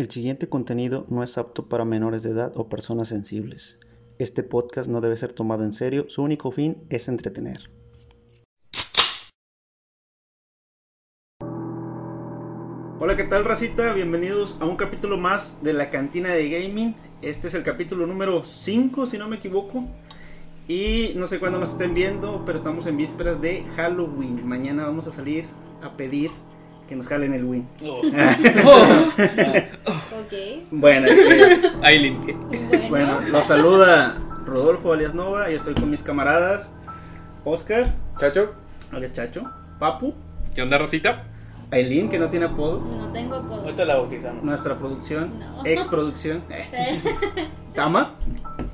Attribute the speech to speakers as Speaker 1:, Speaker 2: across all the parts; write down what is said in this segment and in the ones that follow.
Speaker 1: El siguiente contenido no es apto para menores de edad o personas sensibles. Este podcast no debe ser tomado en serio, su único fin es entretener. Hola, ¿qué tal racita? Bienvenidos a un capítulo más de la cantina de gaming. Este es el capítulo número 5, si no me equivoco. Y no sé cuándo nos estén viendo, pero estamos en vísperas de Halloween. Mañana vamos a salir a pedir que nos jalen el win.
Speaker 2: Ok.
Speaker 1: Bueno, eh,
Speaker 3: Aileen, ¿qué?
Speaker 2: Bueno,
Speaker 1: bueno, los saluda Rodolfo alias Nova y estoy con mis camaradas Oscar,
Speaker 4: Chacho,
Speaker 1: alias Chacho, Papu,
Speaker 3: ¿Qué onda, Rosita?
Speaker 1: Aileen, que no tiene apodo,
Speaker 2: no tengo apodo.
Speaker 3: Ahorita la bautizamos.
Speaker 1: nuestra producción,
Speaker 2: No.
Speaker 1: ex producción,
Speaker 2: Eh,
Speaker 1: Tama,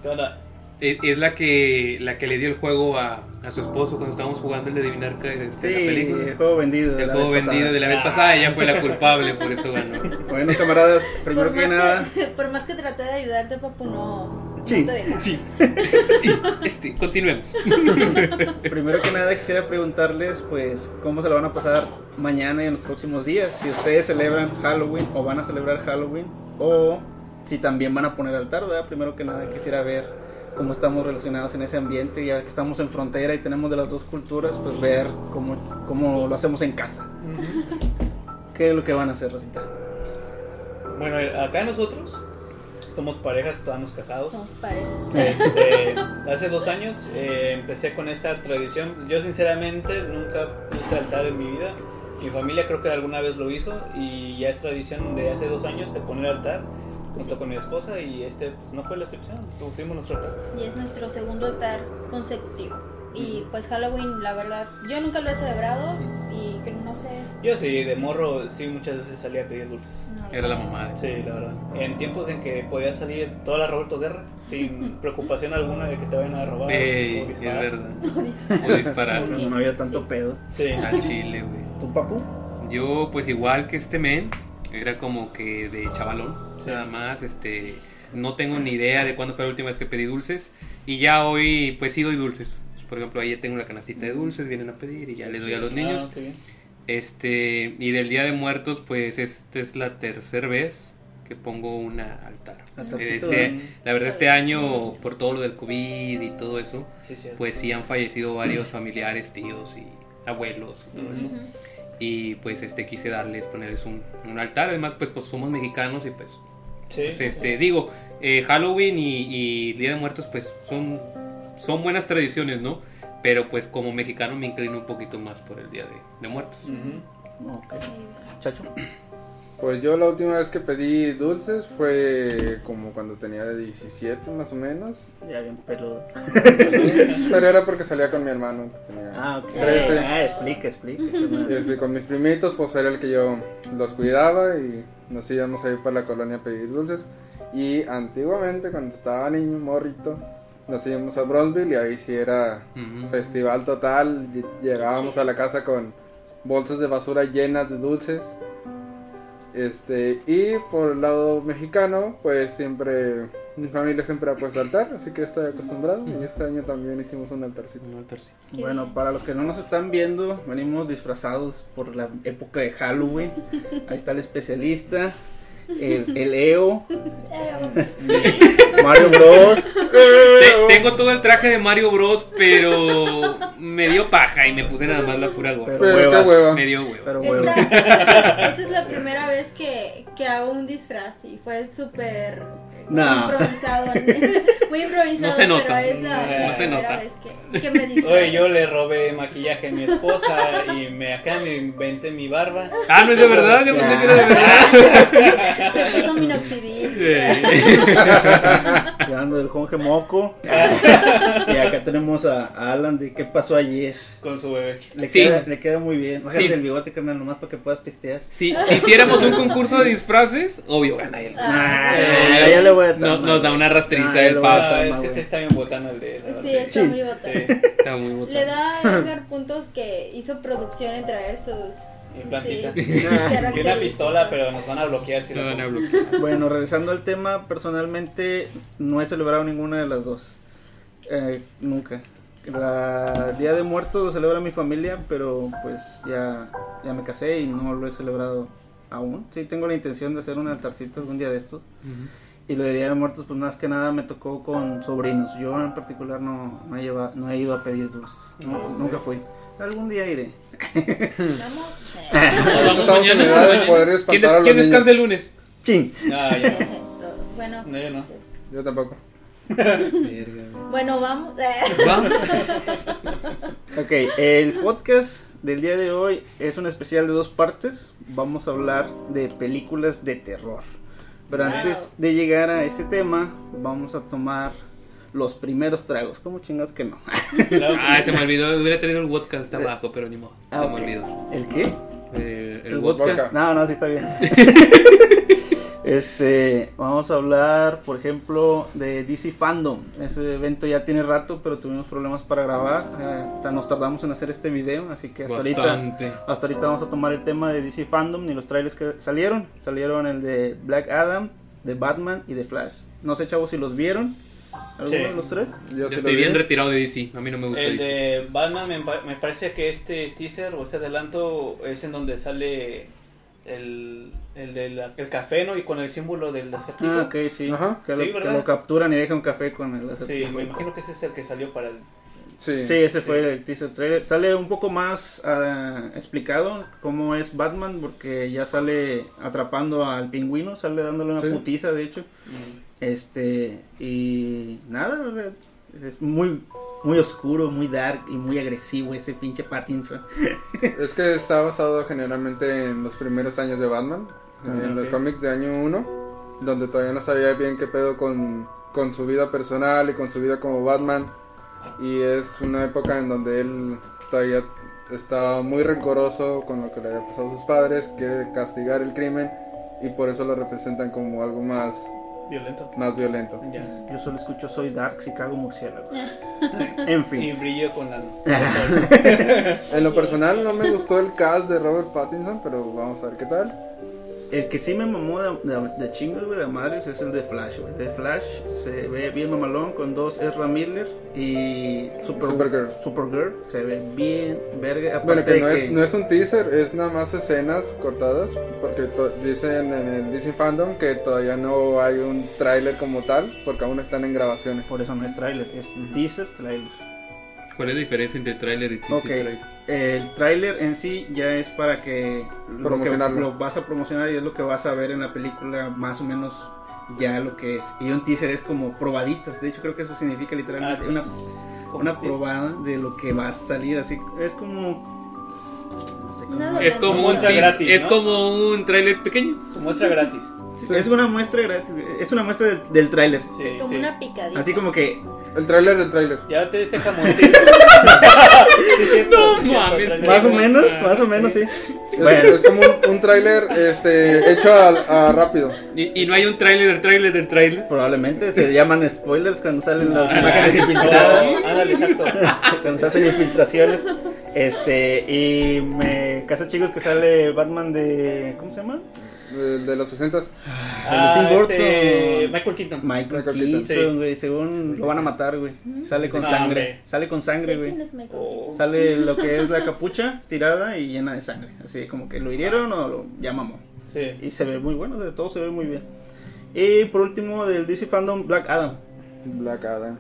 Speaker 3: ¿Qué onda? Es, la que la que le dio el juego a, a su esposo cuando estábamos jugando el de adivinar qué este,
Speaker 1: sí,
Speaker 3: la película.
Speaker 1: el juego vendido. de
Speaker 3: El
Speaker 1: la
Speaker 3: juego
Speaker 1: vez
Speaker 3: vendido
Speaker 1: pasada.
Speaker 3: de la vez pasada, ella fue la culpable, por eso ganó.
Speaker 1: Bueno, camaradas, primero que nada,
Speaker 2: por más que traté de ayudarte, papu, no,
Speaker 1: Sí.
Speaker 2: no te deja.
Speaker 3: Sí. Este, continuemos.
Speaker 1: primero que nada quisiera preguntarles, pues, cómo se lo van a pasar mañana y en los próximos días. Si ustedes celebran Halloween o van a celebrar Halloween o si también van a poner altar, ¿verdad? Primero que nada quisiera ver cómo estamos relacionados en ese ambiente, ya que estamos en frontera y tenemos de las dos culturas, pues ver cómo, cómo lo hacemos en casa. ¿Qué es lo que van a hacer, Rosita?
Speaker 5: Bueno, acá nosotros somos parejas, estamos casados.
Speaker 2: Somos pareja.
Speaker 5: Este, hace dos años eh, empecé con esta tradición. Yo sinceramente nunca puse altar en mi vida. Mi familia creo que alguna vez lo hizo y ya es tradición de hace dos años de poner altar junto con mi esposa y este pues, no fue la excepción. Pusimos nuestro altar.
Speaker 2: Y es nuestro segundo altar consecutivo. Y pues Halloween, la verdad, yo nunca lo he celebrado y que no sé.
Speaker 5: Yo sí, de morro sí muchas veces salía a pedir dulces.
Speaker 2: no,
Speaker 3: Era la mamá. de-
Speaker 5: Sí, la verdad. En tiempos en que podía salir toda la Roberto Guerra sin preocupación alguna de que te vayan a robar
Speaker 3: Ey,
Speaker 5: o
Speaker 3: es
Speaker 5: disparar.
Speaker 3: verdad.
Speaker 2: No, dice-
Speaker 3: O disparar.
Speaker 2: Ok.
Speaker 1: No había tanto
Speaker 2: Sí.
Speaker 1: pedo.
Speaker 5: Sí.
Speaker 3: Al chile, güey.
Speaker 1: ¿Tu papu?
Speaker 3: Yo, pues igual que este men, era como que de chavalón.
Speaker 5: Sí.
Speaker 3: Nada más, este. No tengo ni idea de cuándo fue la última vez que pedí dulces. Y ya hoy, pues sí doy dulces. Por ejemplo, ahí ya tengo una canastita de dulces, vienen a pedir y ya les doy a los niños.
Speaker 5: Ah, bien.
Speaker 3: Este, y del Día de Muertos, pues esta es la tercera vez que pongo una altar.
Speaker 1: Altarcito,
Speaker 3: Este, la verdad, este año, por todo lo del COVID y todo eso,
Speaker 5: Sí,
Speaker 3: pues sí han fallecido varios familiares, tíos y abuelos y todo eso. Y pues este quise darles, ponerles un, un altar. Además, pues, pues somos mexicanos y pues,
Speaker 5: Sí.
Speaker 3: pues, este, digo, eh, Halloween y, y Día de Muertos, pues son, son buenas tradiciones, ¿no? Pero pues como mexicano me inclino un poquito más por el Día de, de Muertos.
Speaker 1: Ok. Chacho.
Speaker 4: Pues yo la última vez que pedí dulces fue como cuando tenía de 17 más o menos.
Speaker 1: Ya bien peludo.
Speaker 4: Pero era porque salía con mi hermano. que tenía
Speaker 1: Ah, ok.
Speaker 4: 13.
Speaker 1: Ah, explica, explica.
Speaker 4: Y este, con mis primitos, pues era el que yo los cuidaba y nos íbamos a ir para la colonia a pedir dulces. Y antiguamente, cuando estaba niño, morrito, nos íbamos a Bronzeville y ahí sí era festival total. Ll- Llegábamos a la casa con bolsas de basura llenas de dulces. Este, y por el lado mexicano, pues siempre, mi familia siempre ha puesto altar, así que estoy acostumbrado. Y este año también hicimos un altarcito.
Speaker 3: Un altarcito.
Speaker 1: Bueno, para los que no nos están viendo, venimos disfrazados por la época de Halloween. Ahí está el especialista, el, el EO, Mario Bros.
Speaker 3: Te- tengo todo el traje de Mario Bros, pero me dio paja y me puse nada más la pura gorra.
Speaker 1: Pero
Speaker 4: Pero
Speaker 1: huevas.
Speaker 4: hueva.
Speaker 3: Me dio huevo.
Speaker 1: Pero bueno.
Speaker 2: esta, esta es la primera vez que, que hago un disfraz y fue súper Improvisado. Muy improvisado,
Speaker 3: No se nota.
Speaker 2: pero es la
Speaker 5: No
Speaker 2: primera
Speaker 3: se nota.
Speaker 2: vez que, que me.
Speaker 5: Oye, yo le robé maquillaje a mi esposa y me acá me inventé mi barba.
Speaker 3: Ah, no es de verdad, yo pensé que era de verdad.
Speaker 2: Se puso minoxidil.
Speaker 1: Llevando del Jonge Moco. y acá tenemos a, Alan de qué pasó ayer.
Speaker 5: Con su bebé.
Speaker 1: Le,
Speaker 3: Sí.
Speaker 1: queda, le queda muy bien. Bájate
Speaker 3: Sí.
Speaker 1: el bigote, carnal, nomás para que puedas pistear.
Speaker 3: Si, si hiciéramos un concurso de disfraces, obvio gana él.
Speaker 2: Ah,
Speaker 1: Ah, ya le
Speaker 3: No- nos da una rastriza
Speaker 1: ya
Speaker 3: el
Speaker 1: le voy a
Speaker 3: pato.
Speaker 5: Ah, es que este está bien botano el de.
Speaker 2: Sí, está muy botado.
Speaker 5: Sí,
Speaker 3: Está muy botado.
Speaker 2: Le da a Edgar puntos que hizo producción en traer sus.
Speaker 5: y plantita.
Speaker 2: Sí,
Speaker 5: Y una pistola, pero nos van a bloquear si
Speaker 3: Lo
Speaker 5: lo
Speaker 3: van a
Speaker 5: pongo.
Speaker 3: bloquear.
Speaker 1: Bueno, regresando al tema, personalmente no he celebrado ninguna de las dos. Eh, nunca. La Día de Muertos lo celebra mi familia, pero pues ya, ya me casé y no lo he celebrado aún. Sí, tengo la intención de hacer un altarcito algún día de estos. Y lo de Día de Muertos, pues más que nada me tocó con sobrinos. Yo en particular no, no, he, lleva- no he ido a pedir dulces. No, nunca fui. Algún día iré.
Speaker 2: Vamos. Eh,
Speaker 3: vamos mañana. mañana. ¿Quién, des- descansa el lunes?
Speaker 1: Chin.
Speaker 5: Ah, ya.
Speaker 2: bueno,
Speaker 5: No, yo no.
Speaker 4: Yo tampoco.
Speaker 2: bueno, vamos.
Speaker 3: ¿Va?
Speaker 1: Ok, el podcast del día de hoy es un especial de dos partes. Vamos a hablar de películas de terror. Pero
Speaker 2: Wow.
Speaker 1: antes de llegar a ese tema, vamos a tomar los primeros tragos. ¿Cómo chingas que no?
Speaker 5: Claro.
Speaker 3: Ah, se me olvidó. Hubiera tenido el vodka hasta abajo, pero ni modo. Se
Speaker 1: Ah,
Speaker 3: me olvidó.
Speaker 1: ¿El qué?
Speaker 3: Eh, el
Speaker 1: ¿El
Speaker 3: vodka.
Speaker 1: vodka?
Speaker 4: vodka.
Speaker 1: No, no, sí está bien. este, vamos a hablar, por ejemplo, de DC Fandom. Ese evento ya tiene rato, pero tuvimos problemas para grabar. Eh, nos tardamos en hacer este video, así que hasta ahorita, hasta ahorita vamos a tomar el tema de DC Fandom y los trailers que salieron. Salieron el de Black Adam, de Batman y de Flash. No sé, chavos, si los vieron. ¿Alguno
Speaker 5: Sí.
Speaker 1: de los tres?
Speaker 4: Yo
Speaker 3: Yo
Speaker 4: sí
Speaker 3: estoy bien retirado de DC. A mí no me gusta
Speaker 5: El
Speaker 3: DC.
Speaker 5: de Batman me, me parece que este teaser o este adelanto es en donde sale el, el del el café, ¿no? Y con el símbolo del acertijo.
Speaker 1: Ah, ok, sí.
Speaker 4: Ajá.
Speaker 1: Que,
Speaker 5: Sí,
Speaker 1: lo, que lo capturan y dejan un café con el
Speaker 5: Sí,
Speaker 1: acertijo.
Speaker 5: me imagino que ese es el que salió para el...
Speaker 4: Sí.
Speaker 1: Sí, ese fue el teaser trailer. Sale un poco más ah, explicado cómo es Batman, porque ya sale atrapando al pingüino, sale dándole una
Speaker 4: Sí.
Speaker 1: putiza, de hecho. Este, y nada, es muy, muy oscuro, muy dark y muy agresivo ese pinche Pattinson.
Speaker 4: Es que está basado generalmente en los primeros años de Batman,
Speaker 1: Ah,
Speaker 4: en los cómics de año 1, donde todavía no sabía bien qué pedo con, con su vida personal y con su vida como Batman. Y es una época en donde él todavía está muy rencoroso con lo que le había pasado a sus padres, quiere castigar el crimen y por eso lo representan como algo más,
Speaker 5: Violento.
Speaker 4: más violento.
Speaker 5: Ya.
Speaker 1: Yo solo escucho Soy Dark si cago murciélago. en
Speaker 5: Y
Speaker 1: fin.
Speaker 5: brillo con la...
Speaker 4: En lo personal no me gustó el cast de Robert Pattinson, pero vamos a ver qué tal.
Speaker 1: El que sí me mamó de, de, de chingos, güey, de madres, es el de Flash, güey. De Flash se ve bien mamalón con dos Ezra Miller y Super,
Speaker 4: Supergirl.
Speaker 1: Supergirl. Se ve bien verga.
Speaker 4: Bueno,
Speaker 1: aparte
Speaker 4: que no, Es, no es un teaser, es nada más escenas cortadas, porque dicen en el DC Fandom que todavía no hay un tráiler como tal, porque aún están en grabaciones.
Speaker 1: Por eso no es trailer, es teaser, trailer.
Speaker 3: ¿Cuál es la diferencia entre trailer y teaser
Speaker 1: Ok,
Speaker 3: trailer?
Speaker 1: El trailer en sí ya es para que lo, que
Speaker 4: Promocionarlo.
Speaker 1: lo vas a promocionar y es lo que vas a ver en la película, más o menos ya lo que es. Y un teaser es como probaditas, de hecho creo que eso significa literalmente
Speaker 5: Ah,
Speaker 1: una,
Speaker 5: como
Speaker 1: una probada de lo que va a salir, así es como... no sé cómo-
Speaker 2: Nada.
Speaker 3: Es como un,
Speaker 5: gratis,
Speaker 3: es como un trailer pequeño.
Speaker 5: Tu muestra gratis.
Speaker 1: Es una muestra gratis, es una muestra del, del tráiler.
Speaker 5: Sí,
Speaker 2: Como
Speaker 5: sí.
Speaker 2: una picadita.
Speaker 1: Así como que
Speaker 4: El tráiler del tráiler.
Speaker 5: Ya te este jamoncito.
Speaker 3: No mames,
Speaker 1: más o menos,
Speaker 3: buena.
Speaker 1: más o menos sí.
Speaker 4: Es,
Speaker 1: Bueno,
Speaker 4: es como un, un tráiler este, hecho a, a rápido.
Speaker 3: Y, y no hay un trailer del trailer del trailer.
Speaker 1: probablemente se llaman spoilers cuando salen las
Speaker 5: Ah,
Speaker 1: imágenes
Speaker 5: no,
Speaker 1: infiltradas.
Speaker 5: Ándale, exacto.
Speaker 1: cuando se hacen infiltraciones. Este, y me casa chicos que sale Batman de. ¿Cómo se llama?
Speaker 4: El de los 60
Speaker 5: Ah,
Speaker 1: Tim Burton.
Speaker 5: este, Michael Keaton.
Speaker 1: Michael
Speaker 4: Michael
Speaker 1: Keaton,
Speaker 5: Keaton.
Speaker 1: güey. Según lo van a matar, güey. Sale con
Speaker 5: Ah,
Speaker 1: sangre.
Speaker 5: hombre.
Speaker 1: Sale con
Speaker 2: Sí,
Speaker 1: sangre, güey.
Speaker 2: ¿quién es Michael
Speaker 5: Oh.
Speaker 1: Sale lo que es la capucha tirada y llena de sangre. Así como que lo hirieron o lo ya mamó.
Speaker 5: Sí.
Speaker 1: Y se ve muy bueno, de todo se ve muy bien. Y por último, del DC Fandom, Black Adam.
Speaker 4: Black Adam.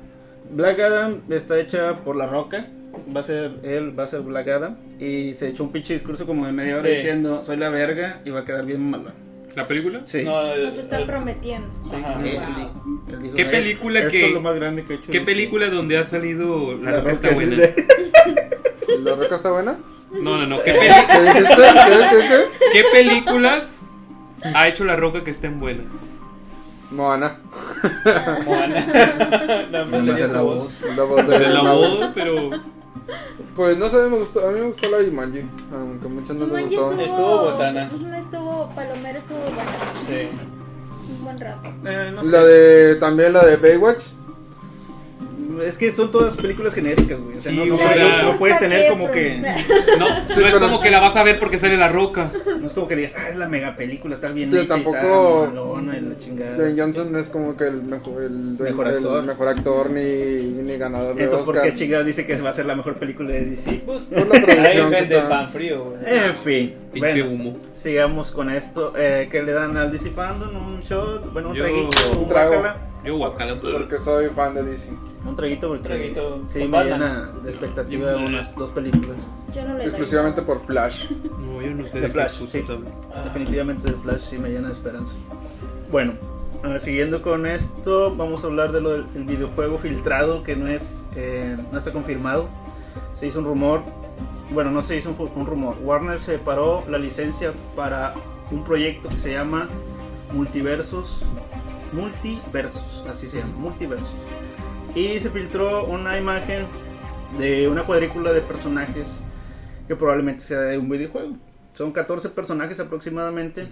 Speaker 1: Black Adam está hecha por La Roca. Va a ser él, va a ser Black Adam. Y se echó un pinche discurso como de media hora
Speaker 5: Sí.
Speaker 1: diciendo: Soy la verga y va a quedar bien malo.
Speaker 3: ¿La película?
Speaker 1: Sí.
Speaker 5: No, el-
Speaker 2: Nos está
Speaker 5: el-
Speaker 2: prometiendo.
Speaker 5: Ajá.
Speaker 1: Él
Speaker 2: Wow.
Speaker 1: él
Speaker 3: ¿Qué
Speaker 1: "Eh,
Speaker 3: película
Speaker 1: esto
Speaker 3: que-
Speaker 1: es lo más grande que he hecho
Speaker 3: ¿Qué película donde ha salido La, Roca está
Speaker 1: es
Speaker 3: buena?
Speaker 1: de-
Speaker 4: ¿La roca está buena?
Speaker 3: No, no, no. ¿Qué, peli-
Speaker 4: ¿Qué dijiste? ¿Qué, qué, qué?
Speaker 3: qué películas ha hecho La Roca que estén buenas?
Speaker 4: Moana.
Speaker 5: Moana.
Speaker 1: La
Speaker 5: voz.
Speaker 1: voz.
Speaker 4: La voz de
Speaker 3: la voz, pero.
Speaker 4: Pues no sé, me gustó, a mí me gustó la de Jumanji, aunque a muchos no les
Speaker 2: Jumanji
Speaker 4: gustó.
Speaker 2: estuvo,
Speaker 5: Estuvo botana.
Speaker 2: Ujú, Estuvo palomero, estuvo bueno.
Speaker 5: Sí.
Speaker 2: Un buen rato.
Speaker 1: Eh, no
Speaker 4: La
Speaker 1: sé.
Speaker 4: de, también la de Baywatch.
Speaker 1: Es que son todas películas genéricas, güey. O sea,
Speaker 3: Sí,
Speaker 1: no, no, puedes- no tener como que.
Speaker 3: No, no es como que la vas a ver porque sale la roca.
Speaker 1: No es como que digas, ah, es la mega película, está bien
Speaker 4: Sí,
Speaker 1: hecha y
Speaker 4: tampoco-
Speaker 1: la chingada.
Speaker 4: Dwayne Johnson no es como que el mejor, el,
Speaker 1: Mejor
Speaker 4: el
Speaker 1: actor.
Speaker 4: mejor actor ni, ni ganador de
Speaker 1: Entonces, ¿por qué chingados dice que va a ser la mejor película de DC?
Speaker 5: Pues,
Speaker 4: Por la
Speaker 5: ahí vende
Speaker 4: está.
Speaker 5: pan frío, güey.
Speaker 1: En fin,
Speaker 3: Pinche
Speaker 1: bueno,
Speaker 3: humo.
Speaker 1: sigamos con esto. Eh, ¿Qué le dan al DC Fandom? ¿Un shot? Bueno, un
Speaker 3: Yo-
Speaker 1: traguito,
Speaker 4: Un trago.
Speaker 1: guácala.
Speaker 3: Yo guacala.
Speaker 4: Porque soy fan de DC.
Speaker 1: Un traguito porque
Speaker 5: Traguito
Speaker 1: sí me llena de expectativa de unas dos películas.
Speaker 2: Yo no le doy.
Speaker 4: Exclusivamente por Flash.
Speaker 3: No, yo no sé
Speaker 1: De
Speaker 3: de,
Speaker 1: Flash, sí.
Speaker 3: hablan.
Speaker 1: Definitivamente The Flash sí me llena de esperanza. Bueno, a ver, siguiendo con esto, vamos a hablar de lo del el videojuego filtrado que no es eh, no está confirmado. Se hizo un rumor, bueno, no se hizo un, un rumor. Warner separó la licencia para un proyecto que se llama Multiversos, Multiversos, así se llama, Multiversos. Y se filtró una imagen de una cuadrícula de personajes que probablemente sea de un videojuego. Son 14 personajes aproximadamente,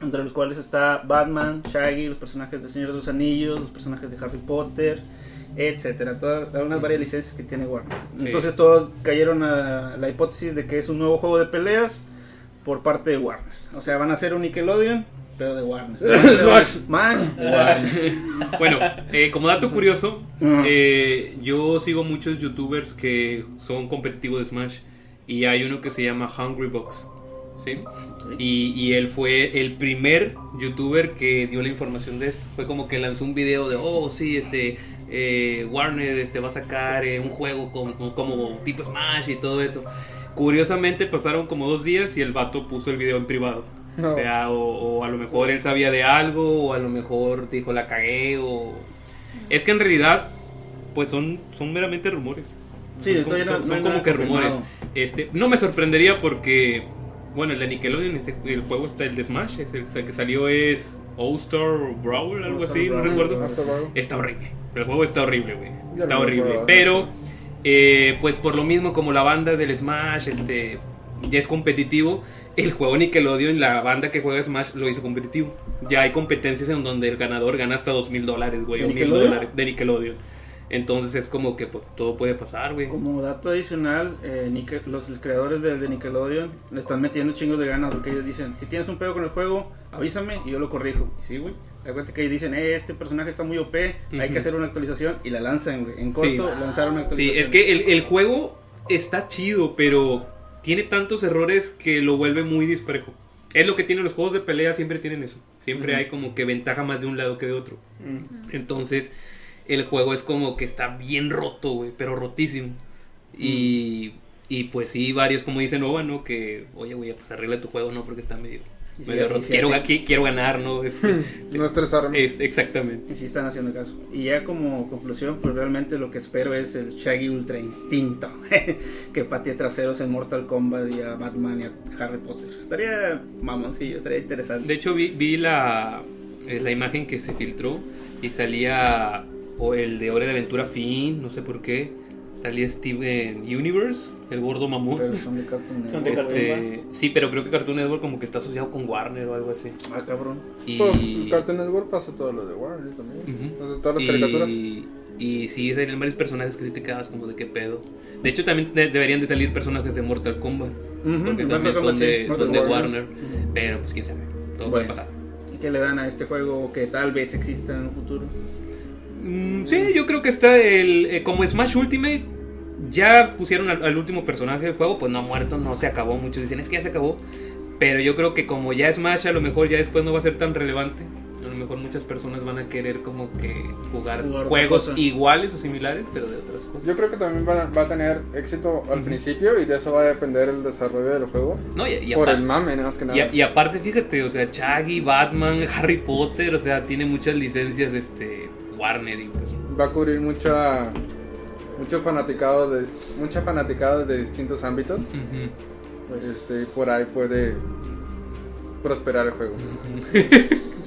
Speaker 1: entre los cuales está Batman, Shaggy, los personajes del Señor de los Anillos, los personajes de Harry Potter, etcétera, todas unas varias licencias que tiene Warner.
Speaker 3: Sí.
Speaker 1: Entonces todos cayeron a la hipótesis de que es un nuevo juego de peleas por parte de Warner. O sea, van a ser un Nickelodeon, pero de Warner.
Speaker 4: Smash.
Speaker 1: Smash, Warner.
Speaker 3: Bueno, eh, como dato curioso, eh, yo sigo muchos youtubers que son competitivos de Smash y hay uno que se llama Hungry Box, ¿sí? Y, y él fue el primer youtuber que dio la información de esto. Fue como que lanzó un video de, oh, sí, este, eh, Warner este, va a sacar eh, un juego como, como- como tipo Smash y todo eso. Curiosamente pasaron como dos días y el vato puso el video en privado.
Speaker 4: No.
Speaker 3: O sea, o, o a lo mejor él sabía de algo, o a lo mejor dijo la cagué, o... Es que en realidad, pues son, son meramente rumores.
Speaker 1: Sí,
Speaker 3: son como,
Speaker 1: no-
Speaker 3: son-
Speaker 1: no
Speaker 3: son como que
Speaker 1: confirmado.
Speaker 3: rumores. Este, no me sorprendería porque, bueno, el de Nickelodeon, el juego está el de Smash, es el, el que salió es All Star Brawl, algo
Speaker 1: All-Star
Speaker 3: así, no
Speaker 1: Brawl.
Speaker 3: recuerdo.
Speaker 4: Hasta luego.
Speaker 3: Está horrible. El juego está horrible, güey. Está
Speaker 4: no
Speaker 3: horrible. Pero, eh, pues por lo mismo, como la banda del Smash este, ya es competitivo, el juego Nickelodeon, la banda que juega Smash, lo hizo competitivo. Ya hay competencias en donde el ganador gana hasta dos mil dólares, güey,
Speaker 1: ¿De
Speaker 3: o mil dólares de Nickelodeon. Entonces es como que pues, todo puede pasar, güey.
Speaker 1: Como dato adicional, eh, los creadores de, de Nickelodeon le están metiendo chingos de ganas porque ellos dicen, si tienes un pedo con el juego, avísame y yo lo corrijo. Y sí, güey. Da cuenta que ellos dicen, eh, este personaje está muy OP, hay que hacer una actualización y la lanzan, güey. En corto
Speaker 3: Sí.
Speaker 1: lanzaron una
Speaker 3: Sí,
Speaker 1: actualización.
Speaker 3: es que el, el juego está chido, pero tiene tantos errores que lo vuelve muy disparejo. Es lo que tienen los juegos de pelea, siempre tienen eso. Siempre hay como que ventaja más de un lado que de otro. Entonces, el juego es como que está bien roto, güey, pero rotísimo. Y, y pues sí, varios como dicen, Nova, ¿no? Que, oye, güey, pues arregla tu juego, ¿no? Porque está medio,
Speaker 1: si-
Speaker 3: medio
Speaker 1: si
Speaker 3: quiero, quiero ganar, ¿no? Este,
Speaker 4: No estresarme.
Speaker 3: es, exactamente.
Speaker 1: Y sí están haciendo caso. Y ya como conclusión, pues realmente lo que espero es el Shaggy Ultra Instinto. que patee traseros en Mortal Kombat y a Batman y a Harry Potter. Estaría mamoncillo, estaría interesante.
Speaker 3: De hecho, vi, vi la, eh, la imagen que se filtró y salía o el de Hora de Aventura Fin, no sé por qué. Salía Steven Universe, el gordo mamón.
Speaker 1: Pero son de Cartoon
Speaker 5: Son de
Speaker 1: Network.
Speaker 3: Este, sí, pero creo que Cartoon Network como que está asociado con Warner o algo así.
Speaker 1: Ah, cabrón.
Speaker 3: Y,
Speaker 4: Pues Cartoon Network pasa todo lo de Warner también.
Speaker 3: Ujú.
Speaker 4: O sea, todas las
Speaker 3: y-
Speaker 4: caricaturas.
Speaker 3: Y sí, salían varios personajes que sí te quedabas como de qué pedo. De hecho, también de- deberían de salir personajes de Mortal Kombat. Porque también
Speaker 1: Mortal
Speaker 3: son de, son. Warner. Pero pues quién sabe, todo
Speaker 1: Bueno.
Speaker 3: puede pasar.
Speaker 1: ¿Y qué le dan a este juego que tal vez exista en un futuro?
Speaker 3: Mm, sí, yo creo que está el. eh, como Smash Ultimate, ya pusieron al, al último personaje del juego, pues no ha muerto, no se acabó. Muchos dicen, es que ya se acabó. Pero yo creo que como ya Smash, a lo mejor ya después no va a ser tan relevante. A lo mejor muchas personas van a querer como que jugar,
Speaker 1: Jugar
Speaker 3: juegos iguales o similares, pero de otras cosas.
Speaker 4: Yo creo que también va a, va a tener éxito al principio y de eso va a depender el desarrollo del juego.
Speaker 3: No, y, y
Speaker 4: por
Speaker 3: apar-
Speaker 4: el mame, más que
Speaker 3: y
Speaker 4: nada.
Speaker 3: a- y aparte, fíjate, o sea, Chaggy, Batman, Harry Potter, o sea, tiene muchas licencias este Warner y pues.
Speaker 4: Va a cubrir mucha mucho fanaticado de mucha fanaticada de distintos ámbitos.
Speaker 3: ujú,
Speaker 1: Pues
Speaker 4: Este, por ahí puede prosperar el juego.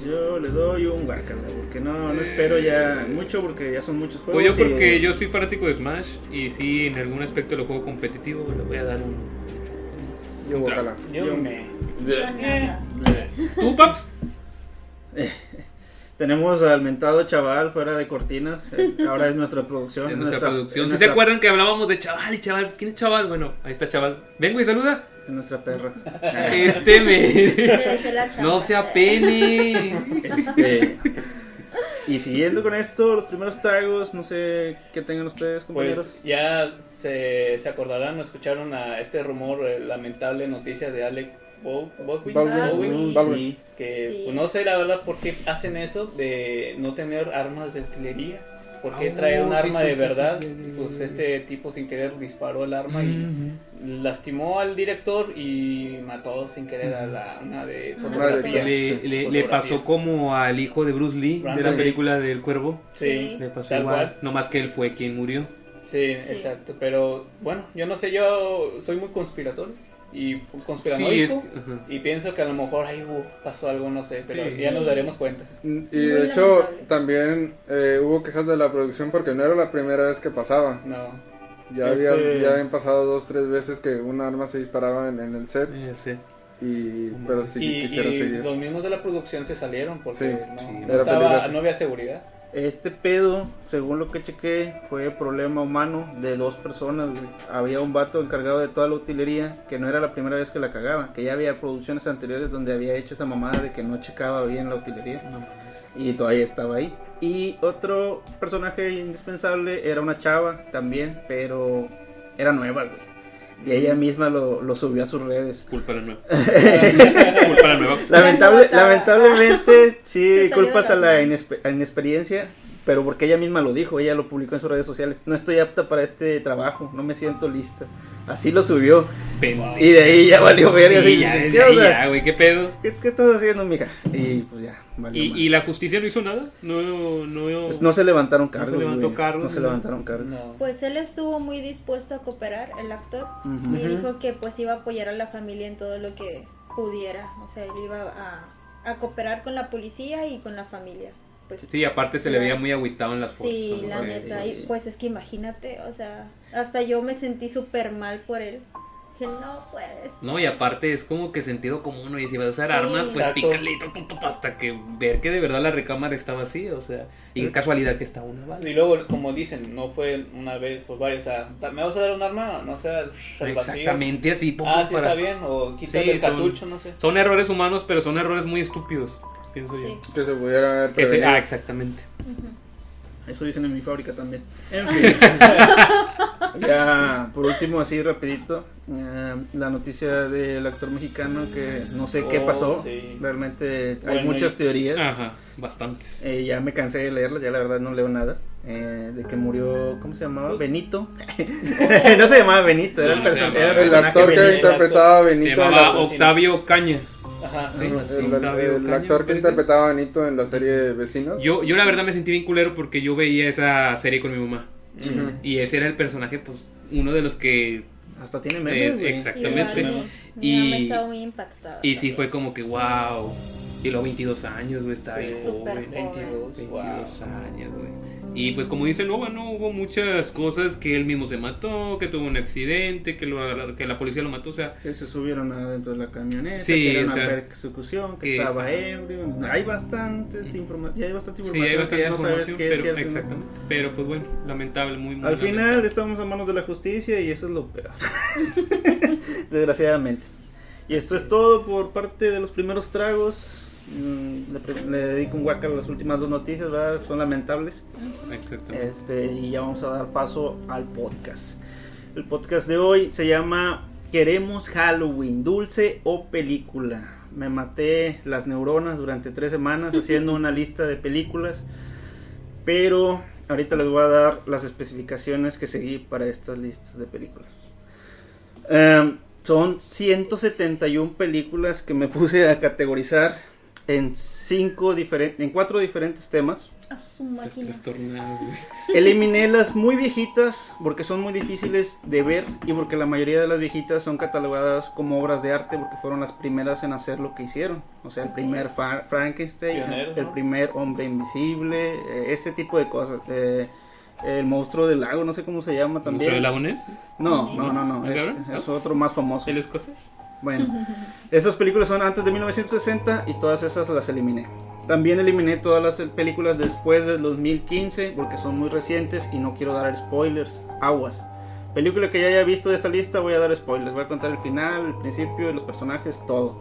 Speaker 1: yo le doy un guacala, porque no, no espero ya mucho, porque ya son muchos juegos.
Speaker 3: Pues yo
Speaker 1: y-
Speaker 3: porque yo soy fanático de Smash y sí en algún aspecto lo juego competitivo le voy a dar un...
Speaker 4: Yo
Speaker 3: un.
Speaker 5: Yo me.
Speaker 2: Yo.
Speaker 3: ¿Tú, Paps?
Speaker 1: Tenemos al mentado chaval fuera de cortinas. eh, Ahora es nuestra producción. Es
Speaker 3: nuestra producción. Si se
Speaker 1: nuestra-
Speaker 3: acuerdan que hablábamos de chaval y chaval, ¿quién es chaval? Bueno, ahí está chaval. Vengo y saluda.
Speaker 1: es nuestra perra.
Speaker 3: Este me. No se apene.
Speaker 1: Este, y siguiendo con esto, los primeros tragos, no sé qué tengan ustedes, compañeros.
Speaker 5: Pues ya se, se acordarán o escucharon a este rumor, eh, lamentable noticia de Alec Bow- Baldwin,
Speaker 4: Baldwin,
Speaker 5: Baldwin,
Speaker 4: mm.
Speaker 1: Sí.
Speaker 5: que
Speaker 2: Sí.
Speaker 5: pues, no sé la verdad por qué hacen eso de no tener armas de artillería. ¿Por qué
Speaker 3: Ah,
Speaker 5: traer un
Speaker 3: sí,
Speaker 5: arma
Speaker 3: sí,
Speaker 5: de verdad? Pues este tipo sin querer disparó el arma y lastimó al director y mató sin querer a la una de fotografía.
Speaker 3: Le, le- pasó como al hijo de Bruce Lee de la
Speaker 5: Lee.
Speaker 3: película del cuervo.
Speaker 5: Sí,
Speaker 2: Sí.
Speaker 3: Le pasó
Speaker 5: tal
Speaker 3: igual.
Speaker 5: cual.
Speaker 3: No más que él fue quien murió.
Speaker 5: Sí,
Speaker 2: Sí.
Speaker 5: exacto. Pero bueno, yo no sé, yo soy muy conspiratorio y conspiranoico.
Speaker 3: Sí, es que- ajá.
Speaker 5: Y pienso que a lo mejor ahí uh, pasó algo, no sé, pero
Speaker 3: Sí.
Speaker 5: ya nos daremos cuenta.
Speaker 4: Y
Speaker 2: Muy
Speaker 4: de hecho,
Speaker 2: lamentable.
Speaker 4: también eh, hubo quejas de la producción porque no era la primera vez que pasaba.
Speaker 5: No.
Speaker 4: Ya,
Speaker 1: Este-
Speaker 4: había, ya habían pasado dos, tres veces que un arma se disparaba en, en el set.
Speaker 3: Sí.
Speaker 4: Y, pero sí
Speaker 5: y
Speaker 4: quisieron
Speaker 5: y
Speaker 4: seguir.
Speaker 5: los mismos de la producción se salieron porque
Speaker 4: Sí,
Speaker 5: no,
Speaker 3: sí,
Speaker 5: no
Speaker 4: era
Speaker 5: estaba, no había seguridad.
Speaker 1: Este pedo, según lo que chequé, fue problema humano de dos personas. güey. Había un vato encargado de toda la utilería que no era la primera vez que la cagaba, que ya había producciones anteriores donde había hecho esa mamada de que no checaba bien la utilería
Speaker 3: No
Speaker 1: y todavía estaba ahí. Y otro personaje indispensable era una chava también, pero era nueva, güey. Y ella misma lo, lo subió a sus redes.
Speaker 3: Culpa la nueva. Culpa la nueva.
Speaker 1: Lamentable, lamentablemente, sí, culpas a la inexperiencia, pero porque ella misma lo dijo, ella lo publicó en sus redes sociales. No estoy apta para este trabajo, no me siento lista. Así lo subió.
Speaker 3: Pendejo.
Speaker 1: Y de ahí ya valió verga.
Speaker 3: Sí, ya,
Speaker 1: ¿qué
Speaker 3: ya, güey, qué pedo.
Speaker 1: ¿Qué, qué estás haciendo, mija? Y pues ya, valió
Speaker 3: ¿Y, la justicia no hizo nada? No, no.
Speaker 1: Pues no se levantaron cargos.
Speaker 3: se levantó
Speaker 1: güey.
Speaker 3: cargos,
Speaker 1: No se levantaron cargos.
Speaker 5: No.
Speaker 2: Pues él estuvo muy dispuesto a cooperar, el actor,
Speaker 1: Ujú.
Speaker 2: y dijo que pues iba a apoyar a la familia en todo lo que pudiera. O sea, él iba a, a cooperar con la policía y con la familia. Pues
Speaker 3: Sí, aparte se le veía muy agüitado en las fotos.
Speaker 2: Sí, la
Speaker 3: Pues,
Speaker 2: neta.
Speaker 3: sí,
Speaker 2: y
Speaker 3: sí.
Speaker 2: pues es que imagínate, o sea, hasta yo me sentí súper mal por él. Que no puedes.
Speaker 3: No, y aparte es como que sentido común, y si vas a usar
Speaker 2: Sí.
Speaker 3: armas, pues
Speaker 5: Exacto.
Speaker 3: pícale hasta que ver que de verdad la recámara está vacía, o sea, y qué casualidad que está una bala.
Speaker 5: Y luego, como dicen, no fue una vez, pues varios, o sea, ¿me vas a dar un arma? No sea el vacío.
Speaker 3: Exactamente así,
Speaker 5: Ah, sí
Speaker 3: para-
Speaker 5: está bien, o quítale
Speaker 3: Sí,
Speaker 5: el
Speaker 3: son-
Speaker 5: cartucho, no sé.
Speaker 3: Son errores humanos, pero son errores muy estúpidos, pienso
Speaker 2: Sí.
Speaker 3: yo.
Speaker 4: Que se pudiera haber
Speaker 3: Que se-
Speaker 4: prevenido.
Speaker 3: ah, exactamente.
Speaker 1: Eso dicen en mi fábrica también. En fin. ya, por último, así rapidito, eh, la noticia del actor mexicano que no sé qué
Speaker 5: Oh,
Speaker 1: pasó.
Speaker 5: sí.
Speaker 1: Realmente hay
Speaker 5: Bueno,
Speaker 1: muchas
Speaker 5: y-
Speaker 1: teorías.
Speaker 3: Ajá, bastantes.
Speaker 1: Eh, ya me cansé de leerlas, ya la verdad no leo nada. Eh, de que murió, ¿cómo se llamaba?
Speaker 5: Pues-
Speaker 1: Benito. no se llamaba Benito, era el,
Speaker 3: No, se
Speaker 1: perso-
Speaker 3: llamaba-
Speaker 1: era el
Speaker 4: El
Speaker 1: personaje
Speaker 4: actor que
Speaker 1: Benito.
Speaker 4: interpretaba a
Speaker 3: Se
Speaker 4: Benito en
Speaker 3: llamaba. Octavio Caña.
Speaker 5: Ajá.
Speaker 3: Sí.
Speaker 4: el, el-
Speaker 3: Octavio
Speaker 4: el
Speaker 3: Caña,
Speaker 4: actor que interpretaba a Benito en la serie Vecinos.
Speaker 3: Yo, yo la verdad me sentí bien culero porque yo veía esa serie con mi mamá. Y ese era el personaje, pues, uno de los que...
Speaker 1: Hasta tiene
Speaker 3: eh,
Speaker 1: memes, güey.
Speaker 3: exactamente.
Speaker 2: Igual,
Speaker 3: Y-
Speaker 2: Mi mamá estaba muy impactada.
Speaker 3: Y sí fue como que, wow. Y luego 22 años, güey, está
Speaker 5: Sí,
Speaker 3: bien joven.
Speaker 2: joven.
Speaker 5: 22,
Speaker 3: 22
Speaker 5: wow.
Speaker 3: años, güey. Y pues como dice Nova, ¿no? Hubo muchas cosas que él mismo se mató, que tuvo un accidente, que, lo, que la policía lo mató, o sea...
Speaker 1: Que se subieron adentro de la camioneta,
Speaker 3: Sí,
Speaker 1: que era
Speaker 3: o
Speaker 1: una
Speaker 3: sea,
Speaker 1: persecución, que,
Speaker 3: que-
Speaker 1: estaba ebrio. Hay bastantes informa ya hay bastante
Speaker 3: Sí,
Speaker 1: información
Speaker 3: hay bastante
Speaker 1: que ya no sabes
Speaker 3: información,
Speaker 1: qué es
Speaker 3: pero,
Speaker 1: cierto. y no.
Speaker 3: exactamente. Pero pues bueno, lamentable, muy, muy
Speaker 1: Al final
Speaker 3: lamentable.
Speaker 1: estamos a manos de la justicia y eso es lo peor. Desgraciadamente. Y esto es todo por parte de los primeros tragos. Mm, Le, dedico un guacal a las últimas dos noticias, ¿verdad? Son lamentables.
Speaker 3: Exactamente.
Speaker 1: Este, y ya vamos a dar paso al podcast. El podcast de hoy se llama Queremos Halloween, dulce o película. Me maté las neuronas durante tres semanas haciendo una lista de películas, pero ahorita les voy a dar las especificaciones que seguí para estas listas de películas. Em, son 171 películas que me puse a categorizar en cinco diferentes, en cuatro diferentes temas.
Speaker 2: A su máquina.
Speaker 1: Eliminé las muy viejitas porque son muy difíciles de ver y porque la mayoría de las viejitas son catalogadas como obras de arte porque fueron las primeras en hacer lo que hicieron. O sea, el primer Fa- Frankenstein, el
Speaker 5: ¿no?
Speaker 1: primer hombre invisible, eh, ese tipo de cosas. Eh, el monstruo del lago, no sé cómo se llama
Speaker 3: ¿Museo
Speaker 1: también.
Speaker 3: de Lagones?
Speaker 1: No, no, no, no.
Speaker 3: ¿El
Speaker 1: Es, es otro más famoso.
Speaker 3: ¿El escocés?
Speaker 1: Bueno, esas películas son antes de 1960 y todas esas las eliminé. También eliminé todas las películas después del 2015 porque son muy recientes y no quiero dar spoilers. Aguas. Película que ya haya visto de esta lista voy a dar spoilers. Voy a contar el final, el principio, los personajes, todo.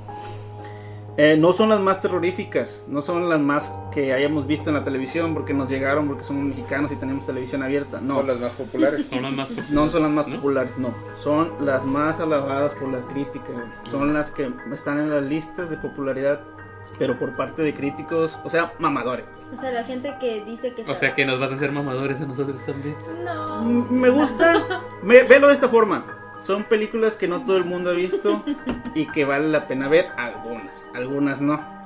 Speaker 1: Eh, no son las más terroríficas, no son las más que hayamos visto en la televisión porque nos llegaron porque somos mexicanos y tenemos televisión abierta. No,
Speaker 4: O las más populares.
Speaker 3: Son las más populares.
Speaker 1: no son las más
Speaker 3: ¿No?
Speaker 1: populares, no. Son las más alabadas por la crítica. Son las que están en las listas de popularidad, pero por parte de críticos, o sea, mamadores.
Speaker 2: O sea, la gente que dice que
Speaker 3: O
Speaker 2: se
Speaker 3: sea que nos vas a hacer mamadores a nosotros también.
Speaker 2: No.
Speaker 1: Me gusta, me, velo de esta forma. Son películas que no todo el mundo ha visto y que vale la pena ver. Algunas, algunas no.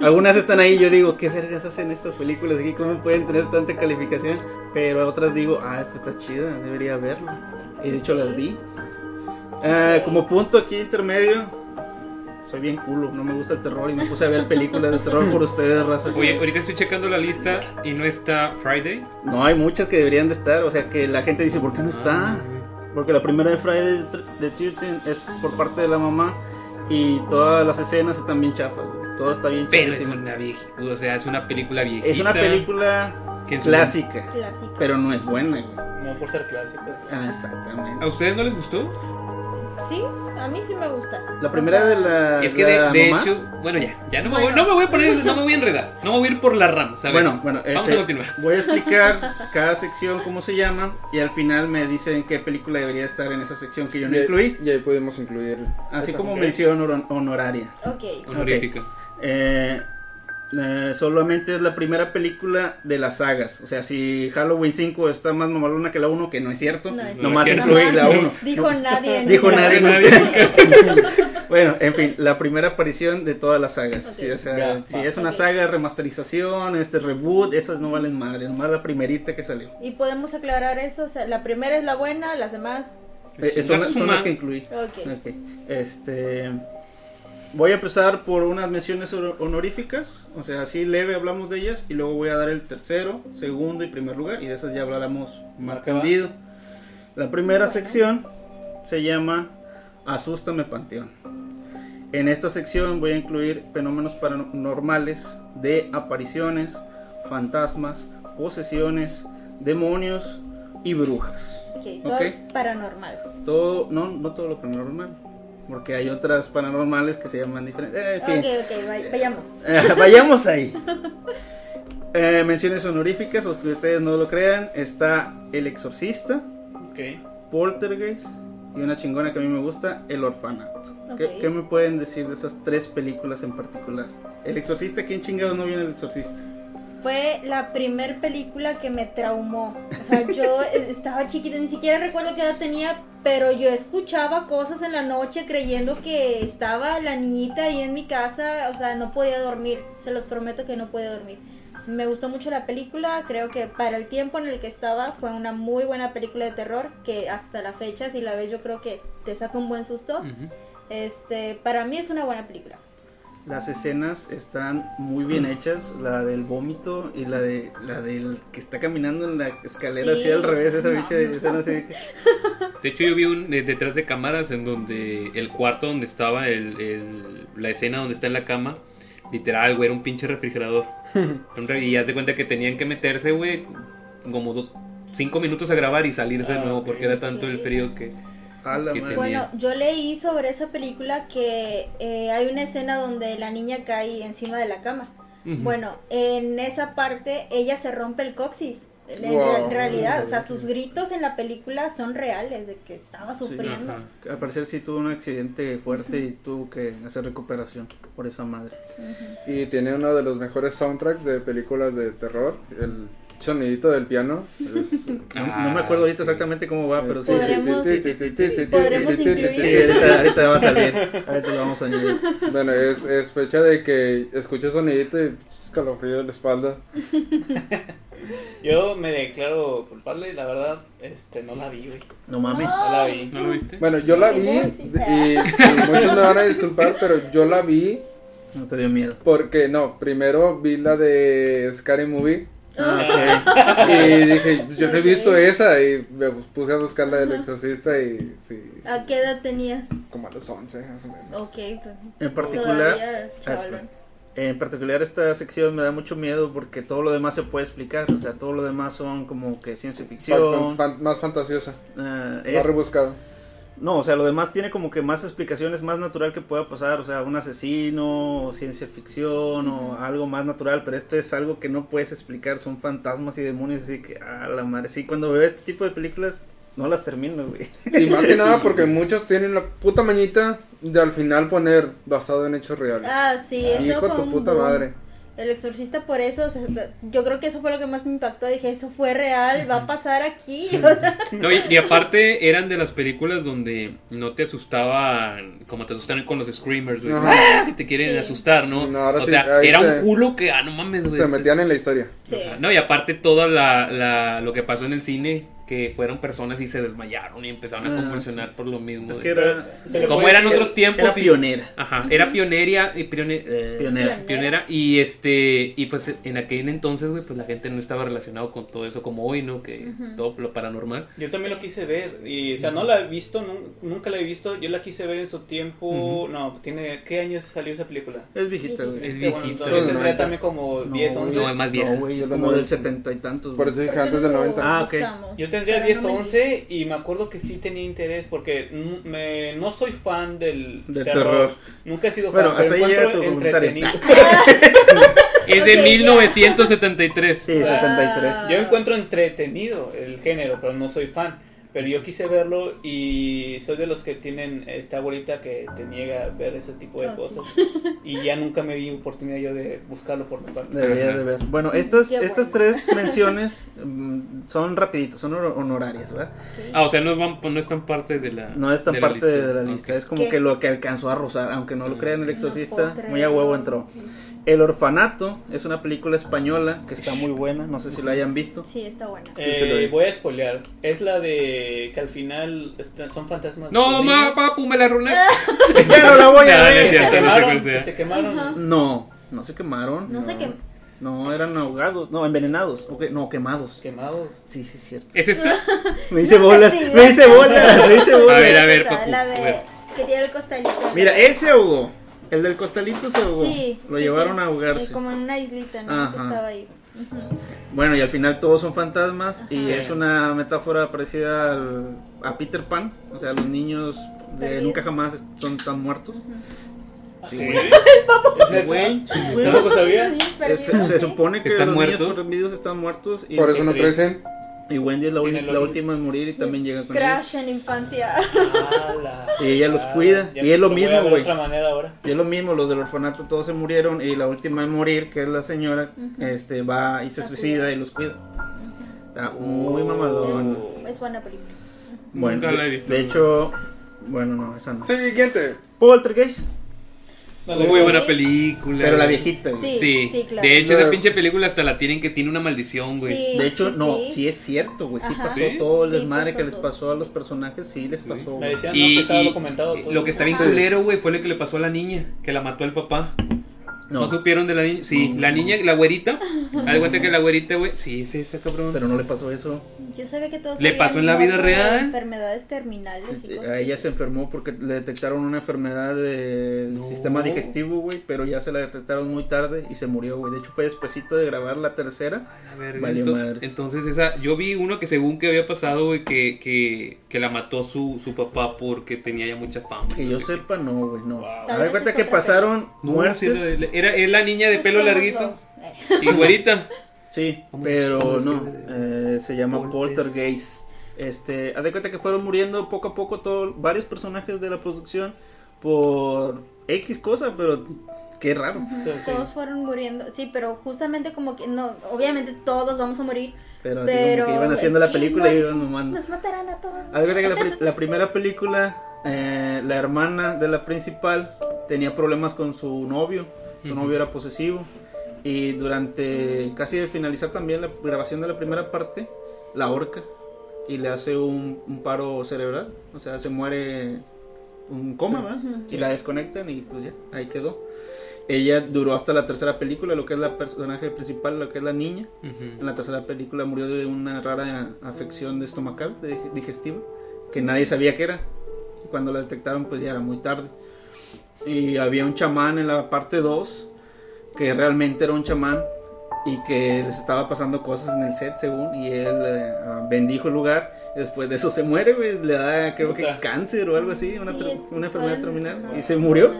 Speaker 1: Algunas están ahí, yo digo, ¿qué vergas hacen estas películas aquí? ¿Cómo pueden tener tanta calificación? Pero otras digo, ah, esta está chida, debería verla. Y de hecho las vi. Ah, como punto aquí intermedio, soy bien culo, no me gusta el terror y me puse a ver películas de terror por ustedes, raza.
Speaker 3: Oye, ahorita estoy checando la lista y no está Friday.
Speaker 1: No, hay muchas que deberían de estar, o sea que la gente dice, ¿por qué no está? Porque la primera de Friday the 13 es por parte de la mamá y todas las escenas están bien chafas, güey. todo está bien
Speaker 3: Pero es una viejita, o sea, es una película viejita.
Speaker 1: Es una película
Speaker 3: que
Speaker 1: clásica, pero no es buena, güey.
Speaker 5: No por ser clásico.
Speaker 1: Ah, Exactamente.
Speaker 3: ¿A ustedes no les gustó?
Speaker 2: Sí, a mí sí me gusta.
Speaker 1: La primera
Speaker 2: O sea,
Speaker 1: de la
Speaker 3: Es que de,
Speaker 1: la
Speaker 3: de
Speaker 1: mamá-
Speaker 3: hecho, bueno ya, ya no me,
Speaker 2: Bueno.
Speaker 3: voy, no me voy a poner, no me voy a enredar, no me voy a ir por la rama, ¿sabes?
Speaker 1: Bueno, bueno,
Speaker 3: vamos
Speaker 1: este,
Speaker 3: a continuar.
Speaker 1: Voy a explicar cada sección cómo se llama y al final me dicen qué película debería estar en esa sección que yo no
Speaker 4: Y
Speaker 1: incluí,
Speaker 4: Y ahí pudimos incluir.
Speaker 1: así como mención honor- honoraria.
Speaker 2: Ok.
Speaker 3: Honorífica.
Speaker 1: Eh, eh, solamente es la primera película de las sagas. O sea, si Halloween 5 está más mamalona que la 1, que no es cierto,
Speaker 2: No es
Speaker 1: nomás
Speaker 3: cierto.
Speaker 1: incluí la 1.
Speaker 2: Dijo nadie.
Speaker 1: Dijo nadie. bueno, en fin, la primera aparición de todas las sagas. Sí, o sea, si
Speaker 5: va.
Speaker 1: es una saga, remasterización, este reboot, esas no valen madre, nomás la primerita que salió.
Speaker 2: Y podemos aclarar eso. O sea, la primera es la buena, las demás.
Speaker 1: Eh,
Speaker 3: Chingar
Speaker 1: son, son las que incluí.
Speaker 2: Ok.
Speaker 1: Ok, Este. Voy a empezar por unas menciones honor- honoríficas, o sea, así leve hablamos de ellas, y luego voy a dar el tercero, segundo y primer lugar, y de esas ya hablaremos más tendido. La primera sección se llama Asústame Panteón. En esta sección voy a incluir fenómenos paranormales de apariciones, fantasmas, posesiones, demonios y brujas.
Speaker 2: Ok, todo
Speaker 1: Ok.
Speaker 2: paranormal.
Speaker 1: Todo, no, no todo lo paranormal, porque hay otras paranormales que se llaman diferentes. Eh, en fin.
Speaker 2: Ok, ok, vay- vayamos.
Speaker 1: Eh, vayamos ahí. Eh, menciones honoríficas, o que ustedes no lo crean, está El Exorcista,
Speaker 5: Ok.
Speaker 1: Poltergeist y una chingona que a mí me gusta, El Orfanato. ¿Qué, me pueden decir de esas tres películas en particular? El Exorcista, ¿quién chingados no vio El Exorcista?
Speaker 2: Fue la primer película que me traumó. O sea, yo eh, estaba chiquita, ni siquiera recuerdo qué edad tenía, pero yo escuchaba cosas en la noche creyendo que estaba la niñita ahí en mi casa. O sea, no podía dormir. Se los prometo que no podía dormir. Me gustó mucho la película, creo que para el tiempo en el que estaba fue una muy buena película de terror que hasta la fecha si la ves yo creo que te saca un buen susto. Este, para mí es una buena película.
Speaker 1: Las escenas están muy bien hechas, la del vómito y la de la del que está caminando en la escalera
Speaker 2: Sí,
Speaker 1: así al revés, esa
Speaker 2: no.
Speaker 1: bicha de escena así.
Speaker 3: De hecho, yo vi un eh, detrás de cámaras en donde el cuarto donde estaba el, el- la escena donde está en la cama, literal, güey, era un pinche refrigerador. Y haz de cuenta que tenían que meterse, güey, como do- cinco minutos a grabar y salirse de
Speaker 5: Ah,
Speaker 3: nuevo porque era tanto el frío que...
Speaker 1: A la madre.
Speaker 2: Bueno, yo leí sobre esa película que eh, hay una escena donde la niña cae encima de la cama.
Speaker 3: Ujú.
Speaker 2: Bueno, en esa parte ella se rompe el coxis. En,
Speaker 4: Wow.
Speaker 2: en realidad, o sea, sus gritos en la película son reales, de que estaba sufriendo.
Speaker 3: Ajá.
Speaker 1: Al parecer sí tuvo un accidente fuerte y tuvo que hacer recuperación por esa madre.
Speaker 4: Y tiene uno de los mejores soundtracks de películas de terror. El sonidito del piano. es-
Speaker 1: No,
Speaker 3: Ah,
Speaker 1: no me acuerdo ahorita
Speaker 3: sí.
Speaker 1: exactamente cómo va, pero sí.
Speaker 2: Podremos-
Speaker 1: Sí, ahorita, ahorita va a salir. Ahorita lo vamos a añadir.
Speaker 4: Bueno, es, es fecha de que escuché sonidito y escalofrío de la espalda.
Speaker 5: Yo me declaro culpable, la verdad, este, no la vi, güey.
Speaker 1: No mames.
Speaker 5: No la vi.
Speaker 3: ¿No lo viste?
Speaker 4: Bueno, yo la vi y, y muchos me van a disculpar, pero yo la vi
Speaker 1: No te dio miedo.
Speaker 4: porque no, primero vi la de Scary Movie
Speaker 1: Ah,
Speaker 4: y dije, yo no he visto esa y me puse a buscar la del exorcista y sí,
Speaker 2: ¿A qué edad tenías?
Speaker 4: como a los 11 más o menos.
Speaker 2: Ok, pues.
Speaker 1: En particular. En particular esta sección me da mucho miedo porque todo lo demás se puede explicar. O sea, todo lo demás son como que ciencia ficción.
Speaker 4: Fan- más fantasiosa,
Speaker 1: eh,
Speaker 4: más
Speaker 1: es-
Speaker 4: rebuscado.
Speaker 1: No, o sea, lo demás tiene como que más explicaciones, más natural que pueda pasar. O sea, un asesino, o ciencia ficción, o algo más natural. Pero esto es algo que no puedes explicar. Son fantasmas y demonios. Así que, a la madre. Sí, cuando veo este tipo de películas, no las termino, güey.
Speaker 4: Y más que nada porque muchos tienen la puta mañita de al final poner basado en hechos reales.
Speaker 2: Ah, sí, eso
Speaker 4: Hijo tu
Speaker 2: un
Speaker 4: puta
Speaker 2: boom.
Speaker 4: madre.
Speaker 2: El exorcista por eso, o sea, yo creo que eso fue lo que más me impactó. Dije, eso fue real, va a pasar aquí.
Speaker 3: No, y, y aparte eran de las películas donde no te asustaban como te asustan con los screamers, güey.
Speaker 4: Ajá.
Speaker 3: ¡Ah! Que te quieren
Speaker 2: Sí.
Speaker 3: asustar, ¿no?
Speaker 4: No, ahora
Speaker 3: o
Speaker 4: sí,
Speaker 3: sea, era
Speaker 4: te-
Speaker 3: un culo que, ah, no mames, güey.
Speaker 4: Te
Speaker 3: este-
Speaker 4: metían en la historia.
Speaker 2: sí.
Speaker 3: No, y aparte toda la, la- lo que pasó en el cine, que fueron personas y se desmayaron y empezaron a
Speaker 1: Ah,
Speaker 3: convulsionar por lo mismo.
Speaker 1: Es que era,
Speaker 3: como eran
Speaker 5: decir-
Speaker 3: otros tiempos.
Speaker 1: era
Speaker 3: y-
Speaker 1: pionera.
Speaker 3: Ajá, era pioneria y pione- eh,
Speaker 1: Pionera.
Speaker 3: pionera y este y pues en aquel entonces güey pues la gente no estaba relacionado con todo eso como hoy no que todo lo paranormal
Speaker 5: Yo también
Speaker 2: Sí.
Speaker 5: lo quise ver, y, o sea, no la he visto, nun- nunca la he visto, yo la quise ver en su tiempo, no, tiene, ¿qué años salió esa película?
Speaker 1: Es viejita, güey.
Speaker 3: Es
Speaker 5: bueno,
Speaker 3: viejita.
Speaker 5: todavía
Speaker 4: No, no,
Speaker 5: también como
Speaker 1: No,
Speaker 5: 10, 11.
Speaker 3: no es más vieja
Speaker 1: No, güey, es como
Speaker 4: no-
Speaker 1: del setenta y tantos.
Speaker 4: Por eso dije antes del 90.
Speaker 1: Ah, ok.
Speaker 5: Yo tendría
Speaker 2: Pero
Speaker 5: 10
Speaker 2: no
Speaker 5: o
Speaker 2: me
Speaker 5: 11 y me acuerdo que sí tenía interés porque me- no soy fan del,
Speaker 1: Del
Speaker 5: terror.
Speaker 1: terror.
Speaker 5: Nunca he sido
Speaker 1: Bueno,
Speaker 5: fan,
Speaker 1: hasta
Speaker 5: pero
Speaker 1: ahí llega
Speaker 5: encuentro entretenido.
Speaker 3: es de
Speaker 2: Ok, ya.
Speaker 3: 1973
Speaker 1: Sí, 73.
Speaker 2: Ah.
Speaker 5: Yo encuentro entretenido el género, pero no soy fan. Pero yo quise verlo y soy de los que tienen esta abuelita que te niega ver ese tipo de
Speaker 2: Oh, sí.
Speaker 5: cosas. Y ya nunca me di oportunidad yo de buscarlo por mi parte.
Speaker 1: Debería de ver. Bueno, estas, estas tres menciones mm, son rapiditos, son honorarias, ¿verdad?
Speaker 3: ah o sea no van no están parte de la
Speaker 1: No es tan
Speaker 3: de la
Speaker 1: parte de la lista, es como
Speaker 2: ¿Qué?
Speaker 1: que lo que alcanzó a rozar, aunque no lo
Speaker 3: Mm.
Speaker 1: crean, el exorcista muy a huevo entró. El orfanato es una película española que está muy buena, no sé si la hayan visto.
Speaker 2: Sí, está buena.
Speaker 4: Sí, se lo
Speaker 5: Eh, voy a spoilear. Es la de que al final son fantasmas.
Speaker 3: no ma papu me la arruiné
Speaker 1: Ya no la voy a
Speaker 3: No, no
Speaker 1: ver.
Speaker 5: se
Speaker 3: cierto, no sé
Speaker 5: quemaron. se quemaron.
Speaker 2: Ajá.
Speaker 1: No, no se quemaron.
Speaker 2: No sé qué.
Speaker 1: No, eran ahogados, no, envenenados, ok, no, quemados.
Speaker 5: Quemados.
Speaker 1: Sí, sí, es cierto.
Speaker 3: es esta
Speaker 1: Me hice bolas, me hice bolas, me hice
Speaker 3: A
Speaker 1: bolas.
Speaker 3: ver, a ver,
Speaker 2: Esa,
Speaker 3: Papu,
Speaker 2: La
Speaker 3: a ver.
Speaker 2: de que tiene el costalito.
Speaker 1: Mira, él se ahogó. El del costalito se ahogó.
Speaker 2: Sí.
Speaker 1: Lo
Speaker 2: sí,
Speaker 1: llevaron
Speaker 2: sí.
Speaker 1: a ahogarse.
Speaker 2: Eh, como en una islita, ¿no?
Speaker 1: Ajá.
Speaker 2: Que estaba ahí.
Speaker 1: Bueno, y al final todos son fantasmas y
Speaker 2: Ajá.
Speaker 1: es una metáfora parecida al- a Peter Pan. O sea, los niños de
Speaker 2: Perdidos.
Speaker 1: nunca jamás son tan muertos.
Speaker 5: ¿Sí?
Speaker 1: güey.
Speaker 5: ¿Es neta?
Speaker 1: Güey,
Speaker 5: ¿Tampoco sabía?
Speaker 2: Sí,
Speaker 1: Es-
Speaker 2: perdido,
Speaker 1: se, supone que
Speaker 3: ¿Están
Speaker 1: los
Speaker 3: muertos?
Speaker 1: niños perdidos están muertos y,
Speaker 4: Por eso no crecen.
Speaker 1: Y Wendy es la, la última en morir y también llega con ellos.
Speaker 2: Crash en infancia.
Speaker 5: Ala.
Speaker 1: Y ella los
Speaker 5: Ah,
Speaker 1: cuida,
Speaker 5: ya
Speaker 1: y es lo mismo,
Speaker 5: de
Speaker 1: güey. Y es lo mismo, los del orfanato todos se murieron y la última en morir, que es la señora, este va y se
Speaker 2: La
Speaker 1: suicida
Speaker 2: cuida.
Speaker 1: y los cuida. Está muy mamadón.
Speaker 2: Es, es buena película.
Speaker 1: Bueno,
Speaker 3: Nunca la he
Speaker 1: de,
Speaker 3: visto.
Speaker 1: de hecho, bueno, no, esa no.
Speaker 4: Siguiente.
Speaker 1: Poltergeist,
Speaker 3: muy buena película
Speaker 1: pero la viejita. güey.
Speaker 2: Sí,
Speaker 3: Sí,
Speaker 2: sí, claro.
Speaker 3: de hecho
Speaker 4: No.
Speaker 3: esa pinche película hasta la tienen que tiene una maldición, güey.
Speaker 2: Sí.
Speaker 1: De hecho, no,
Speaker 2: sí.
Speaker 1: sí es cierto, güey. Sí
Speaker 2: Ajá.
Speaker 1: pasó
Speaker 3: ¿Sí?
Speaker 1: todo el desmadre que les pasó a los personajes, sí les pasó.
Speaker 5: Me
Speaker 1: güey.
Speaker 5: decían no,
Speaker 3: Y,
Speaker 5: que estaba
Speaker 3: y- y
Speaker 5: todo.
Speaker 3: lo que está bien culero, güey, fue lo que le pasó a la niña, que la mató el papá. No,
Speaker 1: No,
Speaker 3: supieron de la niña. Sí,
Speaker 1: No.
Speaker 3: la niña, la güerita. Haz cuenta que la güerita, güey. Sí, sí, ese cabrón.
Speaker 1: pero no le pasó eso.
Speaker 2: Yo sabía que todos
Speaker 3: ¿Le pasó en la vida real?
Speaker 2: Enfermedades terminales y cosas
Speaker 1: A ella
Speaker 2: así.
Speaker 1: se enfermó porque le detectaron una enfermedad del
Speaker 3: No.
Speaker 1: sistema digestivo, güey, pero ya se la detectaron muy tarde y se murió, güey. De hecho, fue despuesito de grabar la tercera.
Speaker 3: A ver,
Speaker 1: Valió
Speaker 3: ento-
Speaker 1: madres.
Speaker 3: entonces esa, yo vi uno que según que había pasado, güey, que, que, que la mató su, su papá porque tenía ya mucha fama.
Speaker 1: Que
Speaker 3: no
Speaker 1: yo
Speaker 3: qué.
Speaker 1: sepa, no, güey, no.
Speaker 5: Wow.
Speaker 1: A ver, cuenta que pasaron
Speaker 3: No,
Speaker 1: muertes.
Speaker 3: sí, era, es la niña de pelo larguito y güerita.
Speaker 1: Sí, pero no, eh, se llama
Speaker 3: Polter.
Speaker 1: Poltergeist. Este, haz de cuenta que fueron muriendo poco a poco todo, varios personajes de la producción por X cosa, pero qué raro.
Speaker 2: Todos fueron muriendo. Sí, pero justamente como que no, obviamente todos vamos a morir.
Speaker 1: Pero así
Speaker 2: Pero
Speaker 1: como que iban haciendo la película y iban mamando.
Speaker 2: Nos matarán a todos.
Speaker 1: Haz de cuenta que la, la primera película, eh, la hermana de la principal tenía problemas con su novio. Su novio era posesivo. Y durante casi de finalizar también la grabación de la primera parte, la horca y le hace un, un paro cerebral. O sea, se muere un coma, ¿verdad?
Speaker 2: Ujú.
Speaker 1: Y la desconectan y pues ya, ahí quedó. Ella duró hasta la tercera película, lo que es la personaje principal, lo que es la niña.
Speaker 3: Ujú.
Speaker 1: En la tercera película murió de una rara afección de estomacal, de digestiva, que nadie sabía qué era. Y cuando la detectaron, pues ya era muy tarde. Y había un chamán en la parte 2 que realmente era un chamán y que les estaba pasando cosas en el set según y él eh, ah, bendijo el lugar y después de eso se muere, güey, le da creo que cáncer o algo así, una,
Speaker 2: Sí,
Speaker 1: una enfermedad terminal y se murió.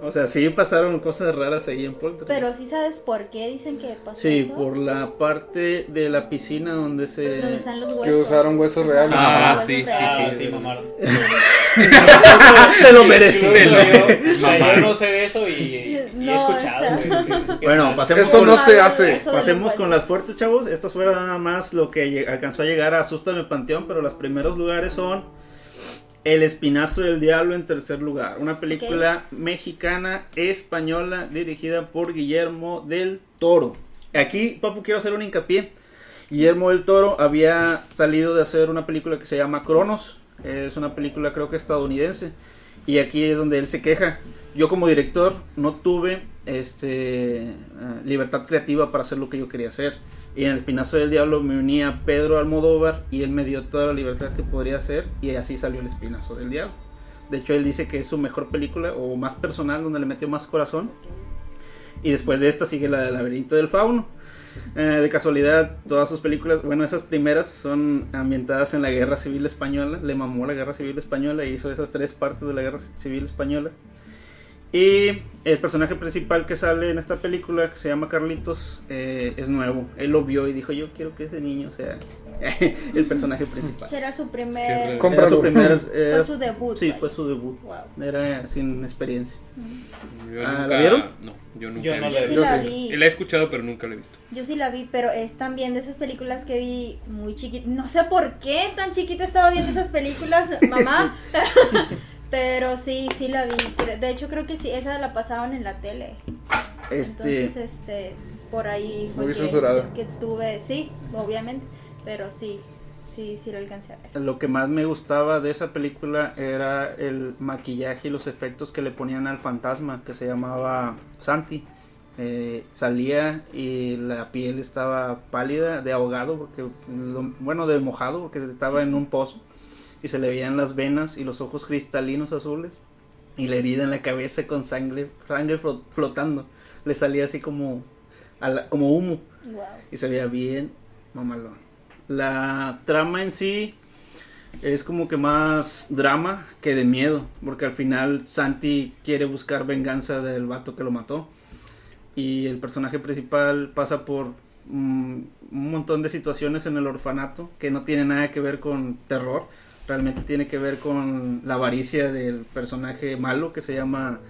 Speaker 2: Sí.
Speaker 1: O sea, sí pasaron cosas raras ahí en Poltergeist.
Speaker 2: Pero sí sabes por qué dicen que pasó
Speaker 1: Sí,
Speaker 2: eso?
Speaker 1: por la parte de la piscina donde se...
Speaker 2: Donde están los huesos.
Speaker 4: Que usaron huesos reales.
Speaker 3: Ah,
Speaker 2: Huesos
Speaker 3: sí, sí,
Speaker 2: reales.
Speaker 3: Sí,
Speaker 5: sí,
Speaker 3: sí.
Speaker 5: mamaron.
Speaker 1: se lo merecía.
Speaker 5: Incluso yo, no sé de eso y, y he
Speaker 2: No,
Speaker 5: escuchado.
Speaker 2: o sea.
Speaker 1: Bueno, pasemos
Speaker 4: Eso
Speaker 1: con,
Speaker 4: no se hace.
Speaker 1: Pasemos con las fuertes, chavos. Estas fueron nada más lo que alcanzó a llegar a Asústame Panteón, pero los primeros lugares son El Espinazo del Diablo en tercer lugar. Una película mexicana española dirigida por Guillermo del Toro. Aquí, papu, quiero hacer un hincapié. Guillermo del Toro había salido de hacer una película que se llama Cronos. Es una película creo que estadounidense. Y aquí es donde él se queja. Yo como director no tuve este, eh, libertad creativa para hacer lo que yo quería hacer. Y en el Espinazo del Diablo me unía a Pedro Almodóvar y él me dio toda la libertad que podría hacer y así salió el Espinazo del Diablo. De hecho él dice que es su mejor película o más personal donde le metió más corazón. Y después de esta sigue la del laberinto del fauno. Eh, de casualidad, todas sus películas, bueno, esas primeras son ambientadas en la Guerra Civil Española. Le mamó la Guerra Civil Española y hizo esas tres partes de la Guerra Civil Española. Y el personaje principal que sale en esta película, que se llama Carlitos, eh, es nuevo. Él lo vio y dijo, yo quiero que ese niño sea el personaje principal.
Speaker 2: Será su primer...
Speaker 1: Era su primer... eh,
Speaker 2: Fue su debut.
Speaker 1: Sí,
Speaker 2: vaya.
Speaker 1: fue su debut.
Speaker 2: Wow.
Speaker 1: Era sin experiencia.
Speaker 3: Yo
Speaker 1: Ah, ¿la
Speaker 3: nunca-
Speaker 1: vieron?
Speaker 3: No, yo nunca
Speaker 5: Yo
Speaker 3: he
Speaker 5: no
Speaker 3: visto.
Speaker 5: la
Speaker 2: Yo sí la vi.
Speaker 3: La he escuchado, pero nunca la he visto.
Speaker 2: Yo sí la vi, pero es también de esas películas que vi muy chiquita. No sé por qué tan chiquita estaba viendo esas películas, mamá. pero sí, sí la vi. De hecho, creo que sí, esa la pasaban en la tele.
Speaker 1: Este...
Speaker 2: Entonces, este, por ahí fue
Speaker 4: Muy
Speaker 2: que, que tuve, sí, obviamente. Pero sí, sí, sí lo alcancé a ver.
Speaker 1: Lo que más me gustaba de esa película era el maquillaje y los efectos que le ponían al fantasma que se llamaba Santi. Eh, salía y la piel estaba pálida de ahogado, porque lo- bueno, de mojado, porque estaba en un pozo y se le veían las venas y los ojos cristalinos azules y la herida en la cabeza con sangre, sangre flo- flotando. Le salía así como, a la- como humo
Speaker 2: Wow.
Speaker 1: y se veía bien mamalón. La trama en sí es como que más drama que de miedo, porque al final Santi quiere buscar venganza del vato que lo mató y el personaje principal pasa por mm, un montón de situaciones en el orfanato que no tiene nada que ver con terror, realmente tiene que ver con la avaricia del personaje malo que se llama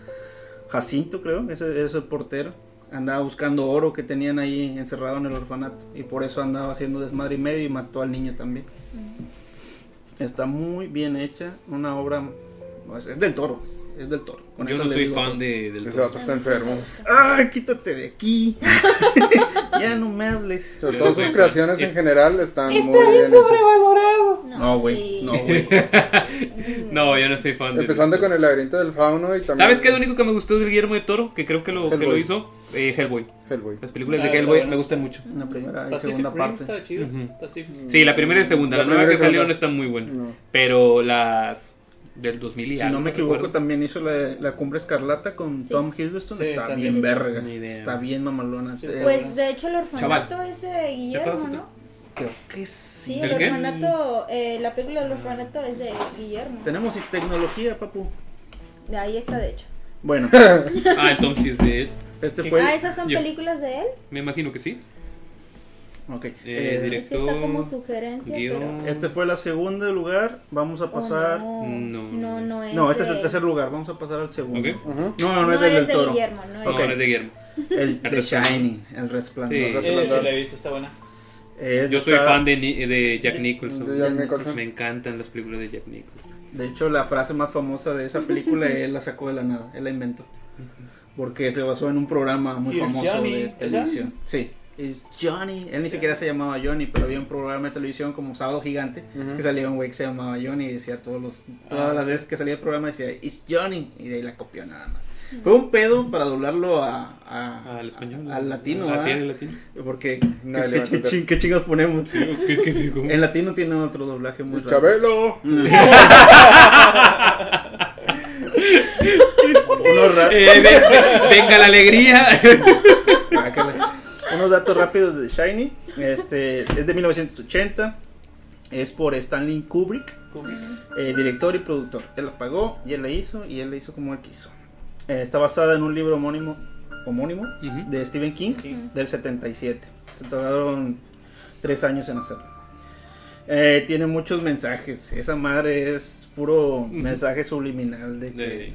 Speaker 1: Jacinto, creo, ese es el portero. Andaba buscando oro que tenían ahí encerrado en el orfanato y por eso andaba haciendo desmadre y medio y mató al niño también. Está muy bien hecha, una obra pues, es del toro, es del toro. Con
Speaker 3: Yo no soy fan de, del
Speaker 4: Ese
Speaker 3: toro.
Speaker 4: vato está enfermo.
Speaker 1: Ay, quítate de aquí. ya no me hables.
Speaker 4: Sobre todo sus creaciones en general están muy bien hechas.
Speaker 1: No, güey,
Speaker 2: sí.
Speaker 1: no, güey.
Speaker 3: No, yo no soy fan de
Speaker 4: Empezando con el laberinto del fauno y también...
Speaker 3: ¿Sabes qué es lo único que me gustó del Guillermo de Toro? Que creo que lo, que lo hizo. Eh, Hellboy.
Speaker 4: Hellboy.
Speaker 3: Las películas
Speaker 5: Ah,
Speaker 3: de
Speaker 5: está
Speaker 3: Hellboy
Speaker 5: bueno.
Speaker 3: me gustan mucho.
Speaker 1: La primera y
Speaker 5: Pacific
Speaker 1: segunda
Speaker 5: Rim
Speaker 1: parte.
Speaker 5: está chido.
Speaker 3: Sí, la primera y la segunda. La,
Speaker 4: La
Speaker 3: nueva que
Speaker 4: y
Speaker 3: salió
Speaker 4: segunda.
Speaker 3: no está muy buena.
Speaker 4: No.
Speaker 3: Pero las del 2000 y
Speaker 1: Si
Speaker 3: algo,
Speaker 1: no me equivoco,
Speaker 3: recuerdo.
Speaker 1: también hizo la, la Cumbre Escarlata con
Speaker 2: Sí.
Speaker 1: Tom Hiddleston.
Speaker 5: Sí,
Speaker 1: está
Speaker 5: también.
Speaker 1: bien
Speaker 2: Sí, sí.
Speaker 1: verga. Está bien mamalona.
Speaker 5: Sí,
Speaker 1: Eh,
Speaker 5: está
Speaker 2: Pues de hecho el orfanato
Speaker 3: Chaval.
Speaker 2: es de Guillermo? ¿no?
Speaker 1: creo que
Speaker 2: Sí,
Speaker 1: sí.
Speaker 2: el orfanato, eh, la película del orfanato es de Guillermo.
Speaker 1: Tenemos tecnología, papu.
Speaker 2: Ahí está de hecho.
Speaker 1: Bueno,
Speaker 3: Ah, entonces de él.
Speaker 1: este fue.
Speaker 2: Ah, esas son
Speaker 3: yo-
Speaker 2: películas de él.
Speaker 3: Me imagino que sí.
Speaker 1: Ok.
Speaker 3: Eh,
Speaker 1: eh,
Speaker 3: direct-
Speaker 2: Es que está como sugerencia,
Speaker 3: guion.
Speaker 2: pero...
Speaker 1: este fue la segunda lugar. Vamos a
Speaker 2: Oh,
Speaker 1: pasar.
Speaker 2: no,
Speaker 3: No.
Speaker 2: no, no es
Speaker 1: No, este es el tercer lugar. Vamos a pasar al segundo.
Speaker 3: Ok.
Speaker 4: Ujú.
Speaker 1: No, no, no,
Speaker 2: No
Speaker 1: es el del
Speaker 2: de
Speaker 1: toro.
Speaker 2: Guillermo, no es
Speaker 3: No,
Speaker 1: Ok.
Speaker 3: no es de Guillermo.
Speaker 1: El de Shining, el resplandor.
Speaker 3: Sí.
Speaker 5: Eh, sí, la he visto, está buena.
Speaker 1: Es-
Speaker 3: Yo soy fan de, Ni- de Jack Nicholson.
Speaker 4: De Jack Nicholson.
Speaker 3: Me encantan las películas de Jack Nicholson.
Speaker 1: De hecho, la frase más famosa de esa película él la sacó de la nada, él la inventó. Porque se basó en un programa muy famoso de televisión. Sí, es Johnny. Él ni siquiera se llamaba Johnny, pero había un programa de televisión como Sábado Gigante
Speaker 4: Ujú.
Speaker 1: que salía un güey que se llamaba Johnny y decía todos los, todas
Speaker 5: Ah.
Speaker 1: las veces que salía el programa decía It's Johnny y de ahí la copió nada más. Fue un pedo para doblarlo a, a-
Speaker 3: Al español.
Speaker 1: al latino,
Speaker 3: Ah, latino.
Speaker 1: Porque
Speaker 4: Nadie
Speaker 1: ¿qué,
Speaker 4: a
Speaker 1: qué ching- qué ponemos?
Speaker 3: ¿Qué es que sí? ¿Cómo?
Speaker 1: En latino tiene otro doblaje muy raro.
Speaker 4: Chabelo.
Speaker 1: Mm. unos, ra-
Speaker 3: Eh, ve- venga la alegría.
Speaker 1: Unos datos rápidos de Shiny. Este es de 1980. Es por Stanley Kubrick, eh, director y productor. Él la pagó y él la hizo y él la hizo como él quiso. Eh, está basada en un libro homónimo, homónimo de Stephen King del 77. Se tardaron tres años en hacerlo. Eh, tiene muchos mensajes. Esa madre es puro mensaje subliminal de que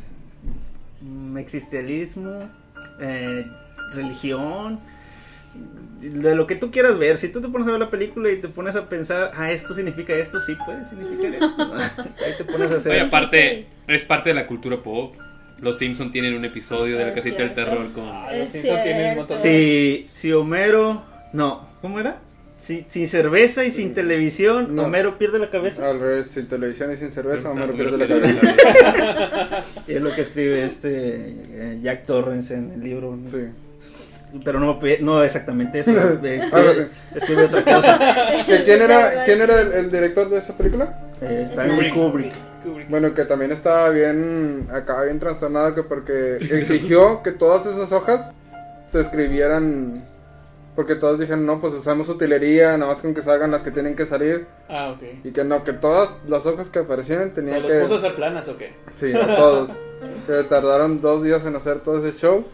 Speaker 1: mm, existencialismo, religión, de lo que tú quieras ver. Si tú te pones a ver la película y te pones a pensar, ah, esto significa esto, sí puede significar esto. Ahí te pones a hacer.
Speaker 3: Oye, aparte, es parte de la cultura pop. Los Simpson tienen un episodio de la casita del terror con.
Speaker 5: Ah, los Simpsons tienen un montón de-
Speaker 1: Si, si Homero, no, ¿cómo era? Si, sin cerveza y sin televisión,
Speaker 4: No.
Speaker 1: Homero pierde la cabeza.
Speaker 4: Al revés, sin televisión y sin cerveza, Homero
Speaker 3: Homero
Speaker 4: pierde la cabeza.
Speaker 1: Y es lo que escribe este eh, Jack Torrance en el libro. ¿no?
Speaker 4: Sí.
Speaker 1: Pero no, no exactamente eso.
Speaker 4: Así.
Speaker 1: escribe otra cosa.
Speaker 4: ¿Que ¿Quién era, quién era el, el director de esa película?
Speaker 1: Eh, Stanley Kubrick.
Speaker 5: Kubrick.
Speaker 4: Bueno, que también estaba bien, acá bien trastornado que porque exigió que todas esas hojas se escribieran, porque todos dijeron, no, pues usamos utilería, nada más con que salgan las que tienen que salir,
Speaker 5: Ah, ok.
Speaker 4: y que no, que todas las hojas que aparecieran
Speaker 5: O sea,
Speaker 4: tenían
Speaker 5: los
Speaker 4: que...
Speaker 5: puso a hacer planas o qué?
Speaker 4: Sí, no todos. que tardaron dos días en hacer todo ese show,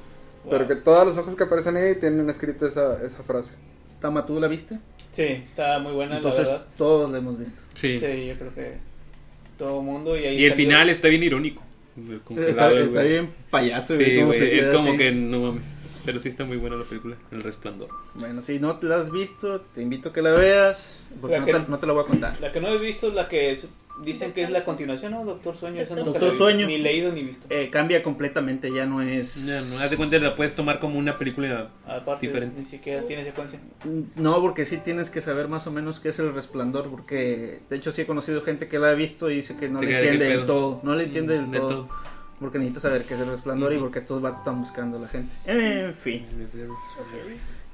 Speaker 4: pero que todas las hojas que aparecen ahí tienen escrita esa, esa frase.
Speaker 1: Tama, ¿tú la viste?
Speaker 5: Sí, está muy buena,
Speaker 1: Entonces
Speaker 5: la verdad.
Speaker 1: todos la hemos visto.
Speaker 3: Sí.
Speaker 5: Sí, yo creo que todo mundo y ahí
Speaker 3: Y el
Speaker 5: salió-
Speaker 3: final está bien irónico.
Speaker 1: Está, bien payaso.
Speaker 3: Sí,
Speaker 1: cómo
Speaker 3: güey,
Speaker 1: se
Speaker 3: es como
Speaker 1: así.
Speaker 3: que no mames. Pero sí está muy buena la película, El Resplandor.
Speaker 1: Bueno, si no te la has visto, te invito a que la veas. Porque
Speaker 5: La
Speaker 1: no,
Speaker 5: que-
Speaker 1: te, no te la voy a contar.
Speaker 5: La que no he visto es la que es- dicen que es la continuación, ¿no? Doctor Sueño.
Speaker 1: Doctor Sueño.
Speaker 5: Ni leído ni visto.
Speaker 1: Eh, cambia completamente, ya no es.
Speaker 3: Ya, no, haz de cuenta, la puedes tomar como una película.
Speaker 5: Aparte,
Speaker 3: Diferente.
Speaker 5: ni siquiera tiene secuencia.
Speaker 1: No, porque sí tienes que saber más o menos qué es el resplandor. Porque de hecho, sí he conocido gente que la ha visto y dice que no
Speaker 3: Se
Speaker 1: le
Speaker 3: qué
Speaker 1: entiende del todo. No le entiende del,
Speaker 3: Del
Speaker 1: todo,
Speaker 3: todo.
Speaker 1: Porque necesita saber qué es el resplandor y
Speaker 3: Ujú.
Speaker 1: porque todos están buscando a la gente. En fin.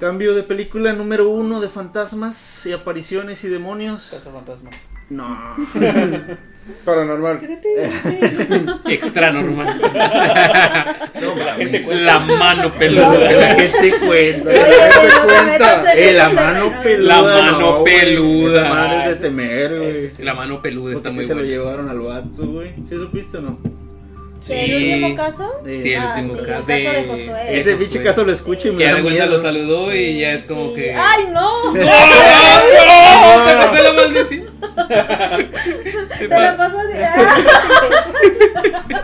Speaker 1: Cambio de película número uno de fantasmas y apariciones y demonios.
Speaker 5: Casa Fantasmas.
Speaker 1: No.
Speaker 4: Paranormal.
Speaker 3: Extra normal.
Speaker 1: No,
Speaker 5: La gente cuenta.
Speaker 3: La mano peluda.
Speaker 1: la gente cuenta.
Speaker 2: Oye, no te metas en
Speaker 1: Eh, la mano peluda.
Speaker 3: La mano
Speaker 1: no,
Speaker 3: peluda.
Speaker 1: Esa madre es de
Speaker 5: ese
Speaker 1: temer,
Speaker 5: sí,
Speaker 1: güey.
Speaker 5: ese sí.
Speaker 3: La mano peluda está muy
Speaker 1: sí se lo
Speaker 3: buena.
Speaker 1: llevaron al vato, güey. ¿Sí supiste o no?
Speaker 2: ¿El
Speaker 3: Sí.
Speaker 2: último caso?
Speaker 3: Sí, el
Speaker 2: Ah,
Speaker 3: último
Speaker 2: sí,
Speaker 3: caso
Speaker 2: el caso de Josué.
Speaker 1: Ese bicho caso lo escucho y me da miedo.
Speaker 3: lo saludó y ya es como
Speaker 2: Sí.
Speaker 3: que.
Speaker 2: ¡Ay, no!
Speaker 3: ¡Oh, no! ¡Te pasé la maldición!
Speaker 2: Te la pasas de...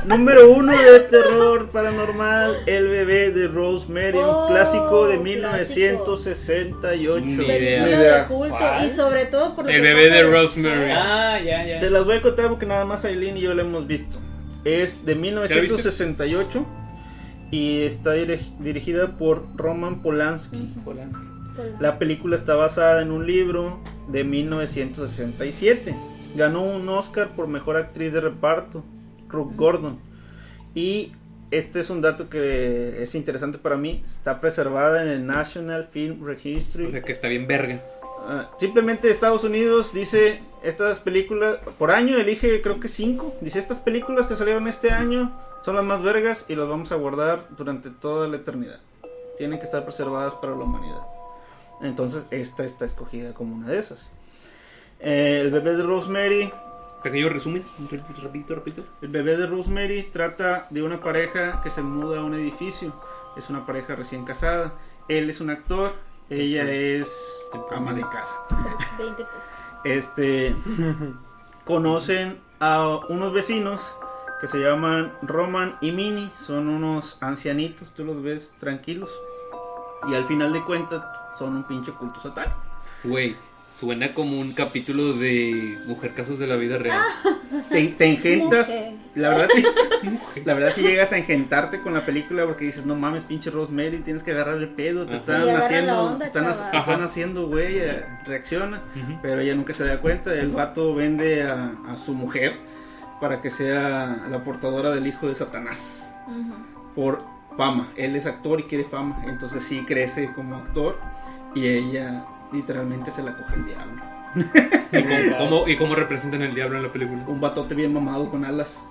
Speaker 1: Número uno de terror paranormal, El bebé de Rosemary,
Speaker 2: Oh,
Speaker 1: un clásico de
Speaker 2: clásico.
Speaker 1: 1968.
Speaker 3: Ni idea.
Speaker 4: Ni idea.
Speaker 2: de culto y sobre todo por lo
Speaker 3: El
Speaker 2: que
Speaker 3: bebé
Speaker 2: pasa
Speaker 3: de. Rosemary.
Speaker 5: Ah, ya, ya.
Speaker 1: Se las voy a contar porque nada más Aileen y yo la hemos visto. Es de 1968 y está dirig- dirigida por Roman Polanski.
Speaker 5: Polanski.
Speaker 1: La película está basada en un libro de 1967. Ganó un Oscar por mejor actriz de reparto, Ruth Gordon. Y este es un dato que es interesante para mí. Está preservada en el National Film Registry.
Speaker 3: O sea que está bien verga.
Speaker 1: Ah, simplemente Estados Unidos dice estas películas por año elige creo que cinco. Dice estas películas que salieron este año son las más vergas y las vamos a guardar durante toda la eternidad. Tienen que estar preservadas para la humanidad. Entonces esta está escogida como una de esas. Eh, el bebé de Rosemary.
Speaker 3: Pequeño resumen. Repito, repito.
Speaker 1: El bebé de Rosemary trata de una pareja que se muda a un edificio. Es una pareja recién casada. Él es un actor. Ella es ama de casa.
Speaker 2: 20 pesos.
Speaker 1: Este conocen a unos vecinos que se llaman Roman y Minnie. Son unos ancianitos, tú los ves tranquilos. Y al final de cuentas son un pinche culto satánico.
Speaker 3: Güey, suena como un capítulo de Mujer Casos de la Vida Real.
Speaker 1: Te, te engentas,
Speaker 2: Mujer.
Speaker 1: la verdad sí, la verdad sí llegas a engentarte con la película porque dices, no mames, pinche Rosemary, tienes que agarrarle pedo, te
Speaker 3: Ajá.
Speaker 1: están haciendo,
Speaker 2: onda,
Speaker 1: te están, te haciendo, güey, eh, reacciona. Pero ella nunca se da cuenta. El vato vende a, a su mujer para que sea la portadora del hijo de Satanás. Por fama. Él es actor y quiere fama. Entonces sí crece como actor. Y ella literalmente se la coge el diablo.
Speaker 3: ¿Y cómo, cómo- y cómo representan el diablo en la película?
Speaker 1: Un batote bien mamado con alas.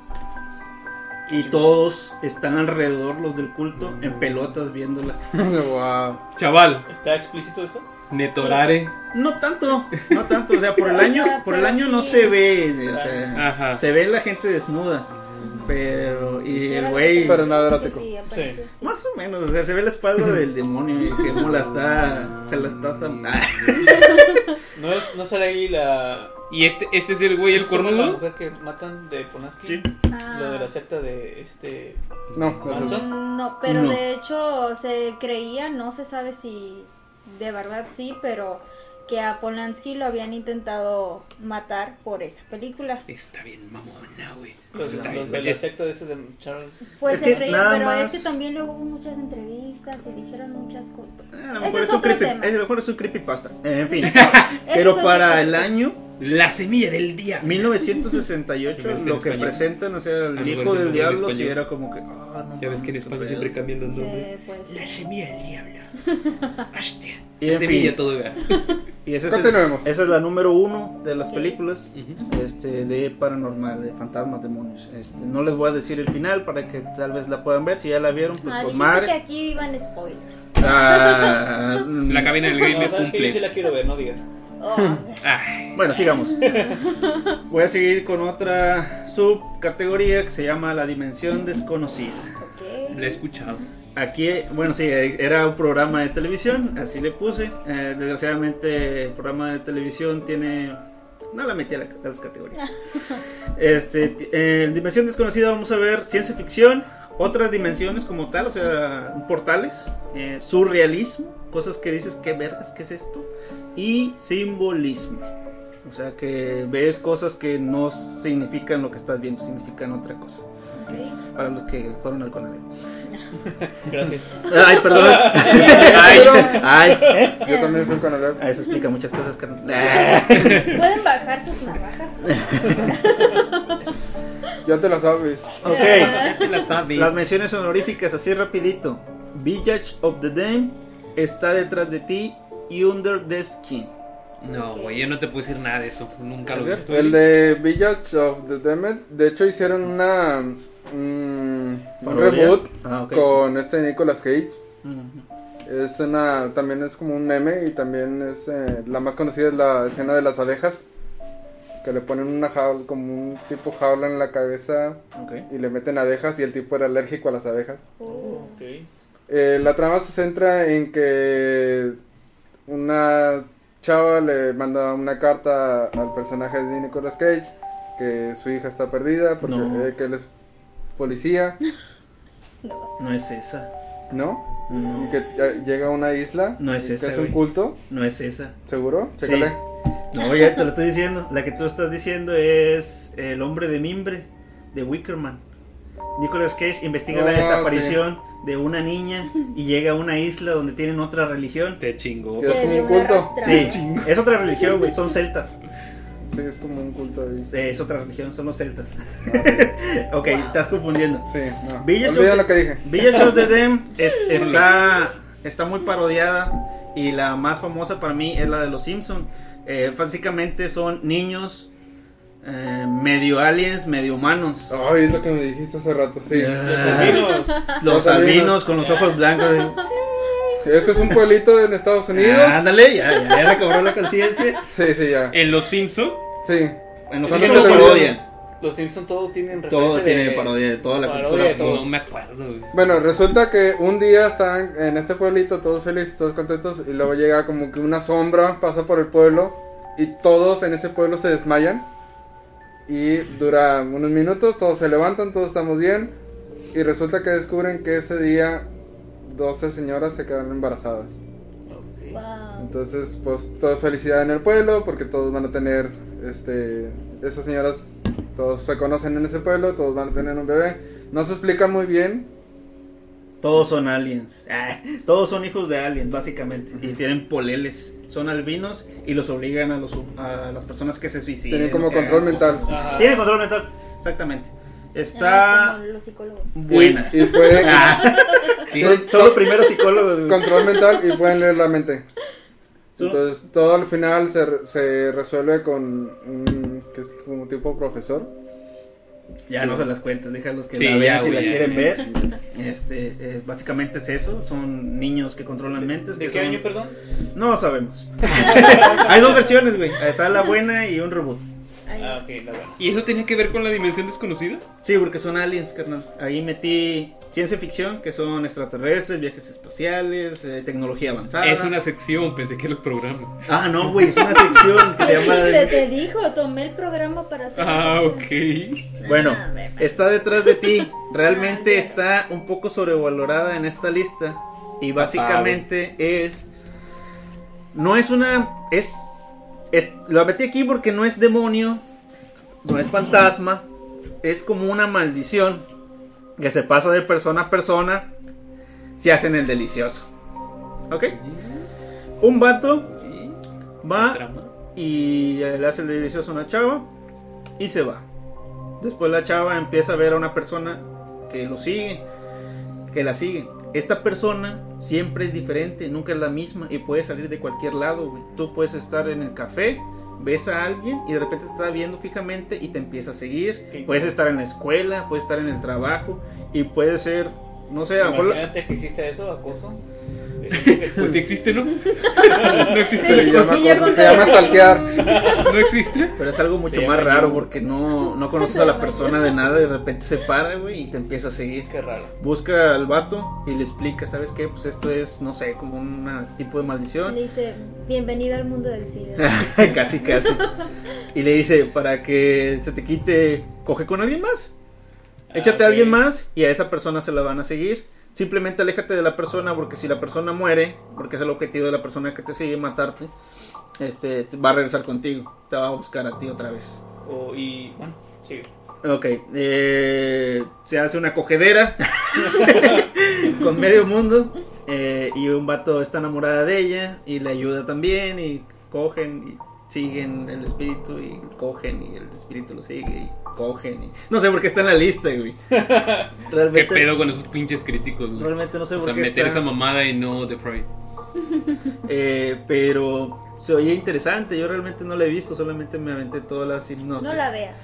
Speaker 1: y todos están alrededor, los del culto, en pelotas viéndola.
Speaker 4: wow.
Speaker 3: Chaval,
Speaker 5: ¿Está explícito eso?
Speaker 3: Netorare.
Speaker 1: No tanto, no tanto, o sea, por el año, por el año no se ve, o sea,
Speaker 3: Ajá.
Speaker 1: se ve la gente desnuda, pero y
Speaker 2: Sí,
Speaker 1: el güey
Speaker 4: Pero nada erótico.
Speaker 2: sí, aparece, sí.
Speaker 1: más o menos, o sea, se ve la espalda del demonio y que como la está, se la está ah,
Speaker 5: ¿No, es, no sale ahí la.
Speaker 3: ¿Y este, este es el güey, el
Speaker 5: ¿cómo se llama La
Speaker 3: cornudo?
Speaker 5: mujer que matan de Polanski.
Speaker 1: Sí.
Speaker 2: Ah.
Speaker 5: Lo de la secta de este.
Speaker 4: No. No,
Speaker 2: pero
Speaker 1: No.
Speaker 2: de hecho se creía, no se sabe si de verdad sí, pero que a Polanski lo habían intentado matar por esa película.
Speaker 3: Está bien mamona, güey.
Speaker 5: Los,
Speaker 3: Está
Speaker 5: los de ese de Charles.
Speaker 2: Pues
Speaker 1: Es
Speaker 2: se
Speaker 1: nada
Speaker 2: pero
Speaker 1: más-
Speaker 2: es que también luego hubo muchas entrevistas y dijeron muchas cosas.
Speaker 1: a lo
Speaker 2: Ese
Speaker 1: mejor
Speaker 2: es
Speaker 1: un creepy, a lo mejor es un creepypasta, en fin, pero para el año
Speaker 3: La semilla del día.
Speaker 1: 1968
Speaker 3: Que verse en
Speaker 1: lo que
Speaker 3: español.
Speaker 1: presentan, o sea, el hijo del diablo, sí era como que, ah, no
Speaker 3: Ya ves que en España siempre cambian los nombres.
Speaker 2: Sí, pues,
Speaker 3: La semilla del diablo. Hostia.
Speaker 1: Y en
Speaker 3: semilla todo gas.
Speaker 1: Y ese es esa es la número uno de las películas este, de paranormal, de fantasmas, demonios. Este, no les voy a decir el final para que tal vez la puedan ver. Si ya la vieron, pues
Speaker 2: ah,
Speaker 1: con madre.
Speaker 2: que aquí iban spoilers.
Speaker 1: Ah,
Speaker 3: La cabina del
Speaker 5: No,
Speaker 3: gamer
Speaker 5: sabes que yo sí
Speaker 3: cumple.
Speaker 5: la quiero ver, no digas.
Speaker 2: Oh,
Speaker 3: Ay,
Speaker 1: Bueno, sigamos. Voy a seguir con otra subcategoría que se llama la dimensión desconocida.
Speaker 2: ok.
Speaker 3: la he escuchado.
Speaker 1: Aquí, bueno, sí, era un programa de televisión, así le puse. Eh, desgraciadamente, el programa de televisión tiene. No la metí a, la- a las categorías. Este, en Dimensión Desconocida vamos a ver ciencia ficción, otras dimensiones como tal, o sea, portales, eh, surrealismo, cosas que dices, ¿qué vergas, qué es esto? Y simbolismo. O sea, que ves cosas que no significan lo que estás viendo, significan otra cosa.
Speaker 2: ok.
Speaker 1: Para los que fueron al Conalep.
Speaker 5: Gracias.
Speaker 1: Ay, perdón. ay, ay. ¿eh?
Speaker 4: Yo también fui con el
Speaker 1: Ah, Eso explica muchas cosas, carnal.
Speaker 2: Pueden bajar sus navajas.
Speaker 4: Ya te la sabes.
Speaker 1: ok,
Speaker 3: Te la sabes.
Speaker 1: las menciones honoríficas, así rapidito. Village of the Dame está detrás de ti y Under the Skin.
Speaker 3: No, güey, yo no te puedo decir nada de eso. Nunca lo vi. ¿Tú,
Speaker 4: El de Village of the Damned, de hecho hicieron una mm, un reboot
Speaker 1: Ah,
Speaker 4: con este Nicolas Cage.
Speaker 1: Ujú.
Speaker 4: Es una, también es como un meme y también es eh, la más conocida es la escena de las abejas que le ponen una jaula, como un tipo jaula en la cabeza y le meten abejas y el tipo era alérgico a las abejas.
Speaker 5: Ok.
Speaker 4: Eh, la trama se centra en que una chava le manda una carta al personaje de Nicolas Cage que su hija está perdida porque
Speaker 1: No.
Speaker 4: eh, que él es policía,
Speaker 1: No es esa.
Speaker 4: ¿no?
Speaker 1: No.
Speaker 4: Y que eh, llega a una isla
Speaker 1: No es
Speaker 4: que
Speaker 1: esa,
Speaker 4: es un culto,
Speaker 1: No es esa.
Speaker 4: ¿seguro?
Speaker 1: Sí. No, ya te lo estoy diciendo. La que tú estás diciendo es El hombre de mimbre de Wickerman. Nicolas Cage investiga la desaparición de una niña y llega a una isla donde tienen otra religión.
Speaker 3: Te chingo.
Speaker 4: Es
Speaker 2: Que
Speaker 4: como un culto.
Speaker 1: Sí, es otra religión, güey, son celtas.
Speaker 4: Sí, es como un culto ahí.
Speaker 1: Sí, es otra religión, son los celtas. ok, estás confundiendo.
Speaker 4: Sí, no.
Speaker 1: Village
Speaker 4: Olvida
Speaker 1: of
Speaker 4: lo
Speaker 1: the-
Speaker 4: que dije.
Speaker 1: Village of the Dam es- está, está muy parodiada y la más famosa para mí es la de los Simpson. Eh, básicamente son niños eh, medio aliens, medio humanos.
Speaker 4: Ay, es lo que me dijiste hace rato, sí.
Speaker 5: Los albinos.
Speaker 1: Los albinos con los ojos blancos.
Speaker 4: Este es un pueblito en Estados Unidos.
Speaker 1: Ah, ándale, ya, ya, ya recobró la conciencia.
Speaker 4: Sí, sí, ya.
Speaker 3: En Los Simpson,
Speaker 4: Sí.
Speaker 1: En los
Speaker 4: Son
Speaker 1: Simpson
Speaker 4: los
Speaker 1: lo parodian.
Speaker 5: Los Simpson todo tienen
Speaker 1: Todo tiene
Speaker 5: de-
Speaker 1: parodia de toda la cultura.
Speaker 5: de todo.
Speaker 3: no me acuerdo, güey.
Speaker 4: Bueno, resulta que un día están en este pueblito todos felices, todos contentos y luego llega como que una sombra, pasa por el pueblo y todos en ese pueblo se desmayan y dura unos minutos, todos se levantan, todos estamos bien y resulta que descubren que ese día 12 señoras se quedaron embarazadas.
Speaker 2: Wow.
Speaker 4: Entonces, pues toda felicidad en el pueblo porque todos van a tener, este, esas señoras, todos se conocen en ese pueblo, todos van a tener un bebé. No se explica muy bien,
Speaker 1: Todos son aliens. Ah, todos son hijos de aliens, básicamente. Y tienen poleles. Son albinos y los obligan a, los, a las personas que se suiciden.
Speaker 4: tienen como control mental.
Speaker 1: cosas.
Speaker 5: Ajá.
Speaker 1: Tiene control mental, exactamente. Está
Speaker 2: como los psicólogos.
Speaker 1: buena.
Speaker 4: Y, y puede,
Speaker 1: Ah,
Speaker 4: Entonces,
Speaker 1: son los primeros psicólogos.
Speaker 4: control mental y pueden leer la mente. Entonces, todo al final se, se resuelve con un que es como tipo profesor.
Speaker 1: Ya no se las cuenten, déjalos que
Speaker 3: Sí,
Speaker 1: la vean si la quieren ver. Este, eh, básicamente es eso, son niños que controlan mentes.
Speaker 5: ¿De
Speaker 1: que
Speaker 5: qué
Speaker 1: son-
Speaker 5: año, perdón?
Speaker 1: No sabemos. Hay dos versiones, güey. Está la buena y un reboot.
Speaker 2: Ahí.
Speaker 5: Ah, ok, la buena.
Speaker 3: ¿Y eso tenía que ver con la dimensión desconocida?
Speaker 1: Sí, porque son aliens, carnal. Ahí metí ciencia ficción, que son extraterrestres, viajes espaciales, eh, tecnología avanzada.
Speaker 3: Es una sección, pensé que era el programa.
Speaker 1: Ah, no, güey, es una sección que se llama...
Speaker 2: te dijo, tomé el programa para hacer.
Speaker 3: Ah, ok.
Speaker 1: Bueno,
Speaker 2: Ah, hombre,
Speaker 1: está detrás de ti.
Speaker 2: Ah,
Speaker 1: Realmente
Speaker 2: ya.
Speaker 1: está un poco sobrevalorada en esta lista. Y básicamente es. No es una. Es. Es lo metí aquí porque no es demonio. No es fantasma. Es como una maldición. Que se pasa de persona a persona. Se hacen el delicioso. ¿Ok? Un vato va y le hace el delicioso a una chava y se va. Después la chava empieza a ver a una persona que lo sigue, que la sigue. Esta persona siempre es diferente, nunca es la misma y puede salir de cualquier lado. güey. Tú puedes estar en el café, ves a alguien y de repente te está viendo fijamente y te empieza a seguir. Puedes estar en la escuela, puedes estar en el trabajo y puede ser, no sé, a lo mejor la-
Speaker 5: Imagínate que existe eso, acoso.
Speaker 3: Pues sí existe, ¿no? no
Speaker 4: Se
Speaker 3: existe.
Speaker 4: llama,
Speaker 2: Sí,
Speaker 4: se llama stalkear.
Speaker 3: No existe.
Speaker 1: Pero es algo mucho
Speaker 5: Sí,
Speaker 1: más raro porque no, no conoces a la persona de nada y de repente se para, güey, y te empieza a seguir.
Speaker 5: Qué raro.
Speaker 1: Busca al vato y le explica, ¿sabes qué? Pues esto es, no sé, como un tipo de maldición.
Speaker 2: Le dice, bienvenida al mundo del SIDA.
Speaker 1: casi, casi. Y le dice, para que se te quite, coge con alguien más. Échate
Speaker 5: Ah,
Speaker 1: a
Speaker 5: ok.
Speaker 1: alguien más y a esa persona se la van a seguir. Simplemente aléjate de la persona porque si la persona muere, porque es el objetivo de la persona que te sigue, matarte, este, te va a regresar contigo. Te va a buscar a ti otra vez.
Speaker 5: O, y bueno, sigue.
Speaker 1: Ok, eh, se hace una cogedera con medio mundo eh, y un vato está enamorada de ella y le ayuda también y cogen y siguen el espíritu y cogen y el espíritu lo sigue y cogen y... No sé por qué está en la lista, güey.
Speaker 3: ¿Qué pedo con esos pinches críticos, güey?
Speaker 1: realmente no sé
Speaker 3: O
Speaker 1: por
Speaker 3: sea,
Speaker 1: qué
Speaker 3: meter
Speaker 1: está,
Speaker 3: esa mamada y no The Fry.
Speaker 1: eh, pero se oye interesante, yo realmente no la he visto, solamente me aventé todas las hipnosis.
Speaker 2: No la veas.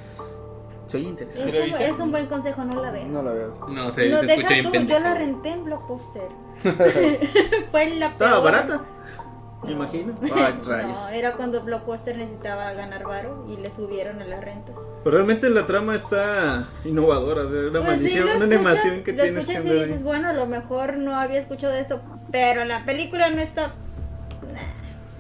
Speaker 1: Se oye
Speaker 2: Es
Speaker 1: interesante.
Speaker 2: Es un buen consejo, no la veas.
Speaker 4: No la veas.
Speaker 3: No, se,
Speaker 2: No,
Speaker 3: se
Speaker 2: deja
Speaker 3: escucha
Speaker 2: tú, yo la renté en Blockbuster. Fue la
Speaker 1: Estaba
Speaker 2: peor.
Speaker 1: barata, me imagino. Ay.
Speaker 2: No, era cuando Blockbuster necesitaba ganar varo y le subieron a las rentas.
Speaker 1: Pero realmente la trama está innovadora, o sea, una
Speaker 2: Pues sí,
Speaker 1: maldición,
Speaker 2: lo
Speaker 1: una
Speaker 2: escuchas-
Speaker 1: animación que
Speaker 2: lo
Speaker 1: tienes que
Speaker 2: escuchas y
Speaker 1: andar
Speaker 2: dices,
Speaker 1: ahí.
Speaker 2: bueno, a lo mejor no había escuchado de esto, pero la película no está...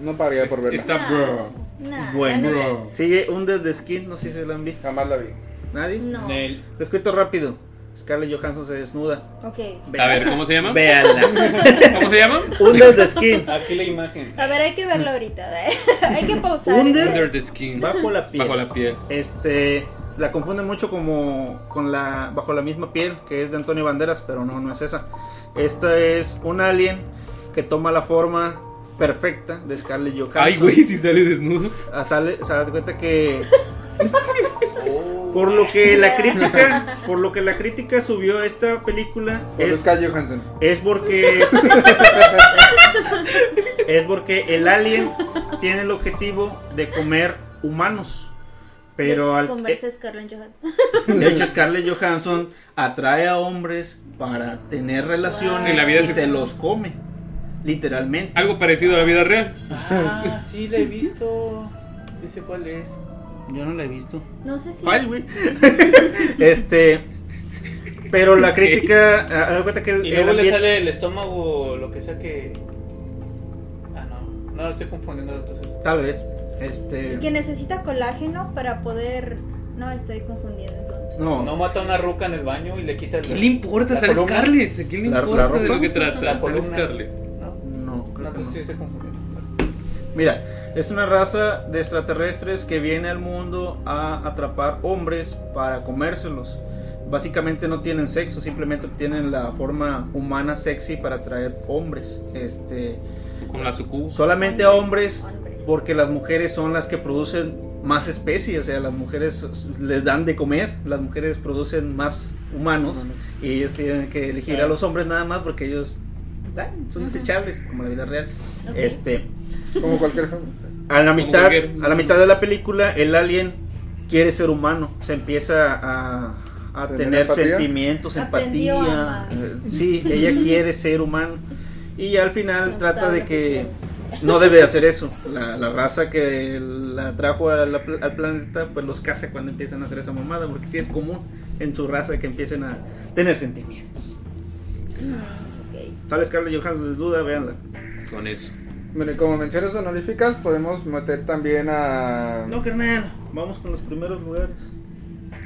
Speaker 4: No pagaría por verla.
Speaker 3: Está bro.
Speaker 2: nah,
Speaker 1: Bueno,
Speaker 2: neta,
Speaker 1: sigue Under the Skin, no sé si la han visto.
Speaker 4: Jamás la vi.
Speaker 1: ¿Nadie?
Speaker 2: No.
Speaker 1: Les cuento rápido. Scarlett Johansson se desnuda.
Speaker 2: Ok.
Speaker 3: A ver, ¿cómo se llama?
Speaker 1: Véanla.
Speaker 3: ¿Cómo se llama?
Speaker 1: Under the Skin.
Speaker 5: Aquí la imagen.
Speaker 2: A ver, hay que verlo ahorita. hay que pausar.
Speaker 1: Under-
Speaker 3: Under the skin.
Speaker 1: Bajo la piel.
Speaker 3: Bajo la piel.
Speaker 1: Este, la confunden mucho como con la bajo la misma piel, que es de Antonio Banderas, pero no, no es esa. Esta es un alien que toma la forma perfecta de Scarlett Johansson.
Speaker 3: Ay, güey, si sale desnudo.
Speaker 1: Ah, sale, se da cuenta que por lo que la crítica, por lo que la crítica subió esta película
Speaker 4: Por
Speaker 1: es,
Speaker 4: Johansson.
Speaker 1: es porque es porque el alien tiene el objetivo de comer humanos. Pero al
Speaker 2: Scarlett Johansson.
Speaker 1: de hecho Scarlett Johansson atrae a hombres para tener relaciones
Speaker 3: En la vida
Speaker 1: y se los come, literalmente.
Speaker 3: Algo parecido a la vida real.
Speaker 5: Ah, sí la he visto. Sí sé cuál es.
Speaker 1: Yo no la he visto.
Speaker 2: No sé si.
Speaker 1: Ay, güey. este. Pero la crítica. ah, haz de cuenta que el,
Speaker 5: Y
Speaker 1: el
Speaker 5: luego le sale el estómago, lo que sea que. Ah, no. No, estoy confundiendo entonces.
Speaker 1: Tal vez. Este.
Speaker 2: Que necesita colágeno para poder. No, estoy confundiendo entonces.
Speaker 1: No,
Speaker 5: No mata a una ruca en el baño y le quita el.
Speaker 3: ¿Qué le importa?
Speaker 5: la
Speaker 3: Sale. Scarlett. ¿A quién le
Speaker 1: La- la
Speaker 3: importa de lo que trata?
Speaker 5: La.
Speaker 3: Scarlett.
Speaker 5: No,
Speaker 1: no,
Speaker 5: no,
Speaker 1: que
Speaker 5: entonces
Speaker 1: no.
Speaker 5: sí estoy confundiendo.
Speaker 1: Mira, es una raza de extraterrestres que viene al mundo a atrapar hombres para comérselos. Básicamente no tienen sexo, simplemente tienen la forma humana sexy para atraer hombres. Este,
Speaker 3: Con la
Speaker 1: solamente a hombres
Speaker 2: Hombres.
Speaker 1: porque las mujeres son las que producen más especies, o sea, las mujeres les dan de comer, las mujeres producen más humanos y ellos tienen que elegir a los hombres nada más porque ellos ah, son desechables, como la vida real. Este,
Speaker 4: Como cualquier
Speaker 1: a la mitad,
Speaker 3: cualquier-
Speaker 1: a la mitad de la película, el alien quiere ser humano, se empieza a, a
Speaker 4: ¿Tener
Speaker 1: tener
Speaker 4: empatía?
Speaker 1: sentimientos,
Speaker 2: Aprendió
Speaker 1: empatía. eh, Sí, ella quiere ser humano. Y al final
Speaker 2: No
Speaker 1: trata de que
Speaker 2: que
Speaker 1: no debe de hacer eso. La, la raza que la trajo a la pl- al planeta, pues los caza cuando empiezan a hacer esa mamada, porque sí es común en su raza que empiecen a tener sentimientos.
Speaker 2: Ok.
Speaker 1: Sale Scarlett Johansson de duda, véanla.
Speaker 3: Con eso.
Speaker 4: Bueno, y como menciones honoríficas, podemos meter también a.
Speaker 1: No, carnal, vamos con los primeros lugares.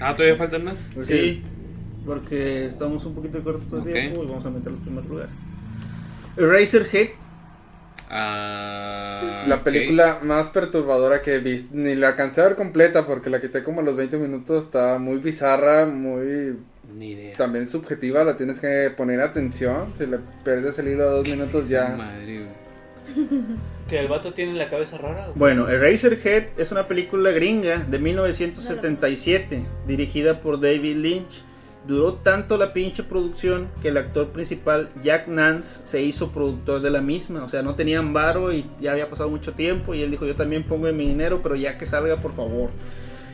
Speaker 3: Ah, ¿todavía faltan más?
Speaker 1: Sí, porque estamos un poquito cortos de tiempo y vamos a meter los primeros lugares. Eraserhead,
Speaker 3: Ah,
Speaker 4: La película más perturbadora que he visto. Ni la alcancé a ver completa porque la quité como a los 20 minutos. Está muy bizarra, muy.
Speaker 3: Ni idea.
Speaker 4: También subjetiva. La tienes que poner atención. Si le pierdes el hilo a dos minutos ya.
Speaker 3: Madre.
Speaker 5: Que el vato tiene la cabeza rara.
Speaker 1: Bueno, Eraserhead es una película gringa de 1977, dirigida por David Lynch. Duró tanto la pinche producción que el actor principal, Jack Nance, se hizo productor de la misma. O sea, no tenían varo y ya había pasado mucho tiempo. Y él dijo: Yo también pongo mi dinero, pero ya que salga, por favor.